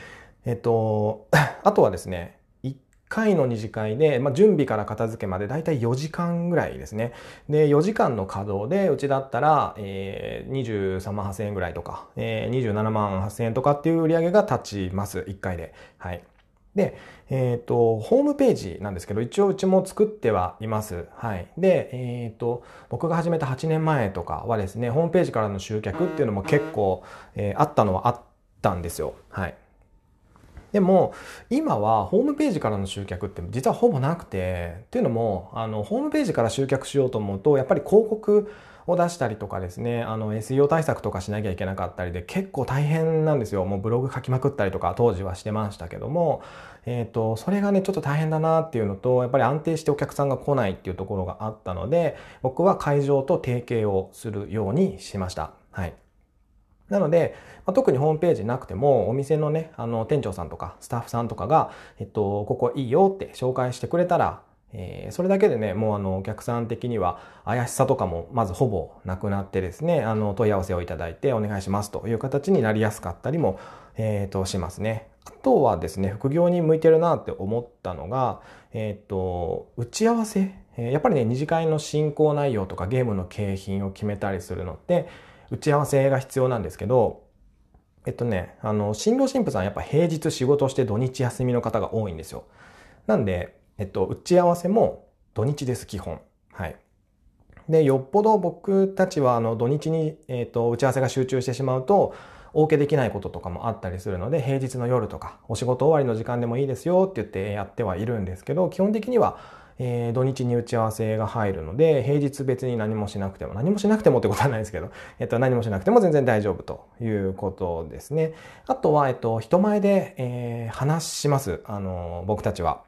えっと、あとはですね、1回の二次会で、まあ、準備から片付けまでだいたい4時間ぐらいですね。で、4時間の稼働で、うちだったら、えー、23万8000円ぐらいとか、えー、27万8000円とかっていう売り上げが立ちます。1回で。はい。で、えっ、ー、と、ホームページなんですけど、一応うちも作ってはいます。はい。で、えっ、ー、と、僕が始めた8年前とかはですね、ホームページからの集客っていうのも結構、えー、あったのはあったんですよ。はい。でも今はホームページからの集客って実はほぼなくてっていうのもあのホームページから集客しようと思うとやっぱり広告を出したりとかですねあの SEO 対策とかしなきゃいけなかったりで結構大変なんですよ。もうブログ書きまくったりとか当時はしてましたけども。えっ、ー、とそれがねちょっと大変だなっていうのとやっぱり安定してお客さんが来ないっていうところがあったので僕は会場と提携をするようにしました。はい。なので、まあ、特にホームページなくても、お店のね、あの、店長さんとか、スタッフさんとかが、えっと、ここいいよって紹介してくれたら、え、それだけでね、もうあの、お客さん的には怪しさとかもまずほぼなくなってですね、あの、問い合わせをいただいてお願いしますという形になりやすかったりも、えっ、ー、と、しますね。あとはですね、副業に向いてるなって思ったのが、えっ、ー、と、打ち合わせ。やっぱりね、二次会の進行内容とかゲームの景品を決めたりするのって、打ち合わせが必要なんですけど、えっとね、あの、新郎新婦さんやっぱ平日仕事して土日休みの方が多いんですよ。なんで、えっと、打ち合わせも土日です、基本。はい。で、よっぽど僕たちはあの土日に、えっと、打ち合わせが集中してしまうと、お受けできないこととかもあったりするので、平日の夜とか、お仕事終わりの時間でもいいですよって言ってやってはいるんですけど、基本的にはえー、土日に打ち合わせが入るので、平日別に何もしなくても、何もしなくてもってことはないですけど、えっと、何もしなくても全然大丈夫ということですね。あとは、えっと、人前で、えー、話します。あの、僕たちは。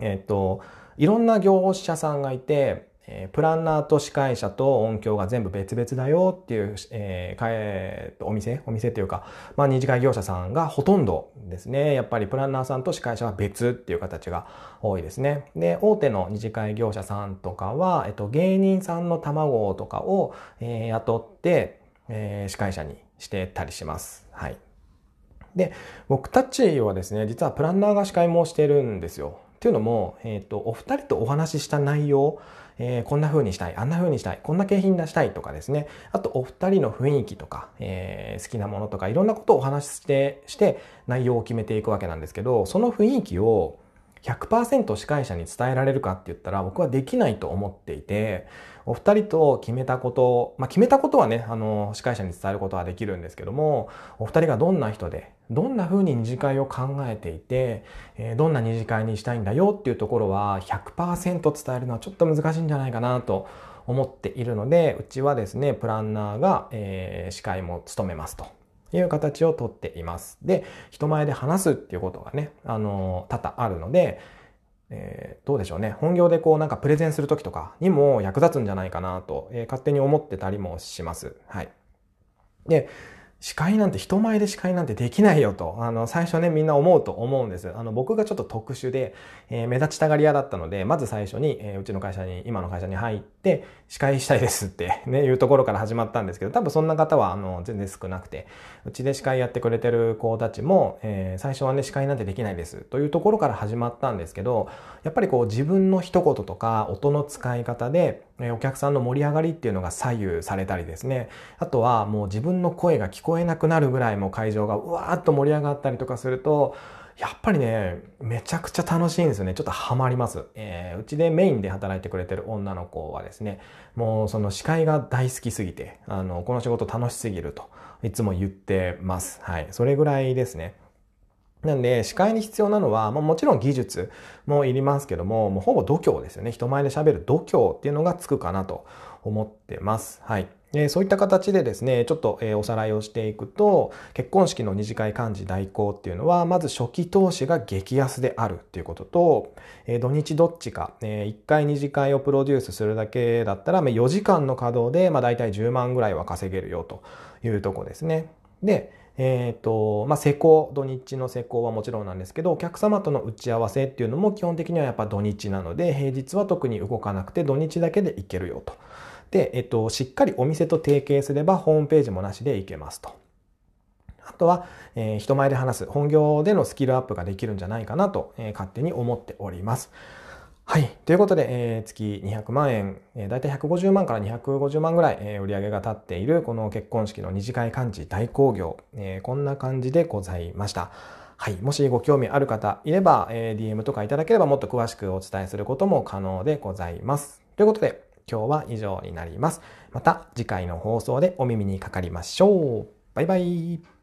えっと、いろんな業者さんがいて、えプランナーと司会者と音響が全部別々だよっていう、えー、え、お店お店っていうか、まあ、二次会業者さんがほとんどですね。やっぱりプランナーさんと司会者は別っていう形が多いですね。で、大手の二次会業者さんとかは、えっと、芸人さんの卵とかを、えー、雇って、えー、司会者にしてたりします。はい。で、僕たちはですね、実はプランナーが司会もしてるんですよ。というのも、えっ、と、お二人とお話しした内容、えー、こんな風にしたい、あんな風にしたい、こんな景品出したいとかですね。あと、お二人の雰囲気とか、えー、好きなものとか、いろんなことをお話しして、して内容を決めていくわけなんですけど、その雰囲気を100%司会者に伝えられるかって言ったら僕はできないと思っていて、お二人と決めたこと、まあ、決めたことはね、あの、司会者に伝えることはできるんですけども、お二人がどんな人で、どんな風に二次会を考えていて、えー、どんな二次会にしたいんだよっていうところは100%伝えるのはちょっと難しいんじゃないかなと思っているので、うちはですね、プランナーが、えー、司会も務めますと。いう形をとっています。で、人前で話すっていうことがね、あの、多々あるので、えー、どうでしょうね。本業でこうなんかプレゼンするときとかにも役立つんじゃないかなと、えー、勝手に思ってたりもします。はい。で、司会なんて人前で司会なんてできないよと、あの、最初ね、みんな思うと思うんです。あの、僕がちょっと特殊で、えー、目立ちたがり屋だったので、まず最初に、えー、うちの会社に、今の会社に入って、司会したいですってね、いうところから始まったんですけど、多分そんな方は、あの、全然少なくて、うちで司会やってくれてる子たちも、えー、最初はね、司会なんてできないですというところから始まったんですけど、やっぱりこう、自分の一言とか、音の使い方で、えお客さんの盛り上がりっていうのが左右されたりですね。あとはもう自分の声が聞こえなくなるぐらいもう会場がうわーっと盛り上がったりとかすると、やっぱりね、めちゃくちゃ楽しいんですよね。ちょっとハマります。えー、うちでメインで働いてくれてる女の子はですね、もうその司会が大好きすぎて、あの、この仕事楽しすぎると、いつも言ってます。はい。それぐらいですね。なんで、司会に必要なのは、ま、もちろん技術もいりますけども、もうほぼ度胸ですよね。人前で喋る度胸っていうのがつくかなと思ってます。はい。えそういった形でですね、ちょっと、えおさらいをしていくと、結婚式の二次会幹事代行っていうのは、まず初期投資が激安であるっていうことと、え土日どっちか、え1回二次会をプロデュースするだけだったら、ま4時間の稼働で、まあ大体10万ぐらいは稼げるよというとこですね。で、えっ、ー、と、まあ、施工、土日の施工はもちろんなんですけど、お客様との打ち合わせっていうのも基本的にはやっぱ土日なので、平日は特に動かなくて土日だけで行けるよと。で、えっ、と、しっかりお店と提携すればホームページもなしで行けますと。あとは、えー、人前で話す、本業でのスキルアップができるんじゃないかなと、えー、勝手に思っております。はい。ということで、えー、月200万円、えー、だいたい150万から250万ぐらい、えー、売り上げが立っている、この結婚式の二次会幹事大工業、えー、こんな感じでございました。はい。もしご興味ある方いれば、えー、DM とかいただければもっと詳しくお伝えすることも可能でございます。ということで、今日は以上になります。また次回の放送でお耳にかかりましょう。バイバイ。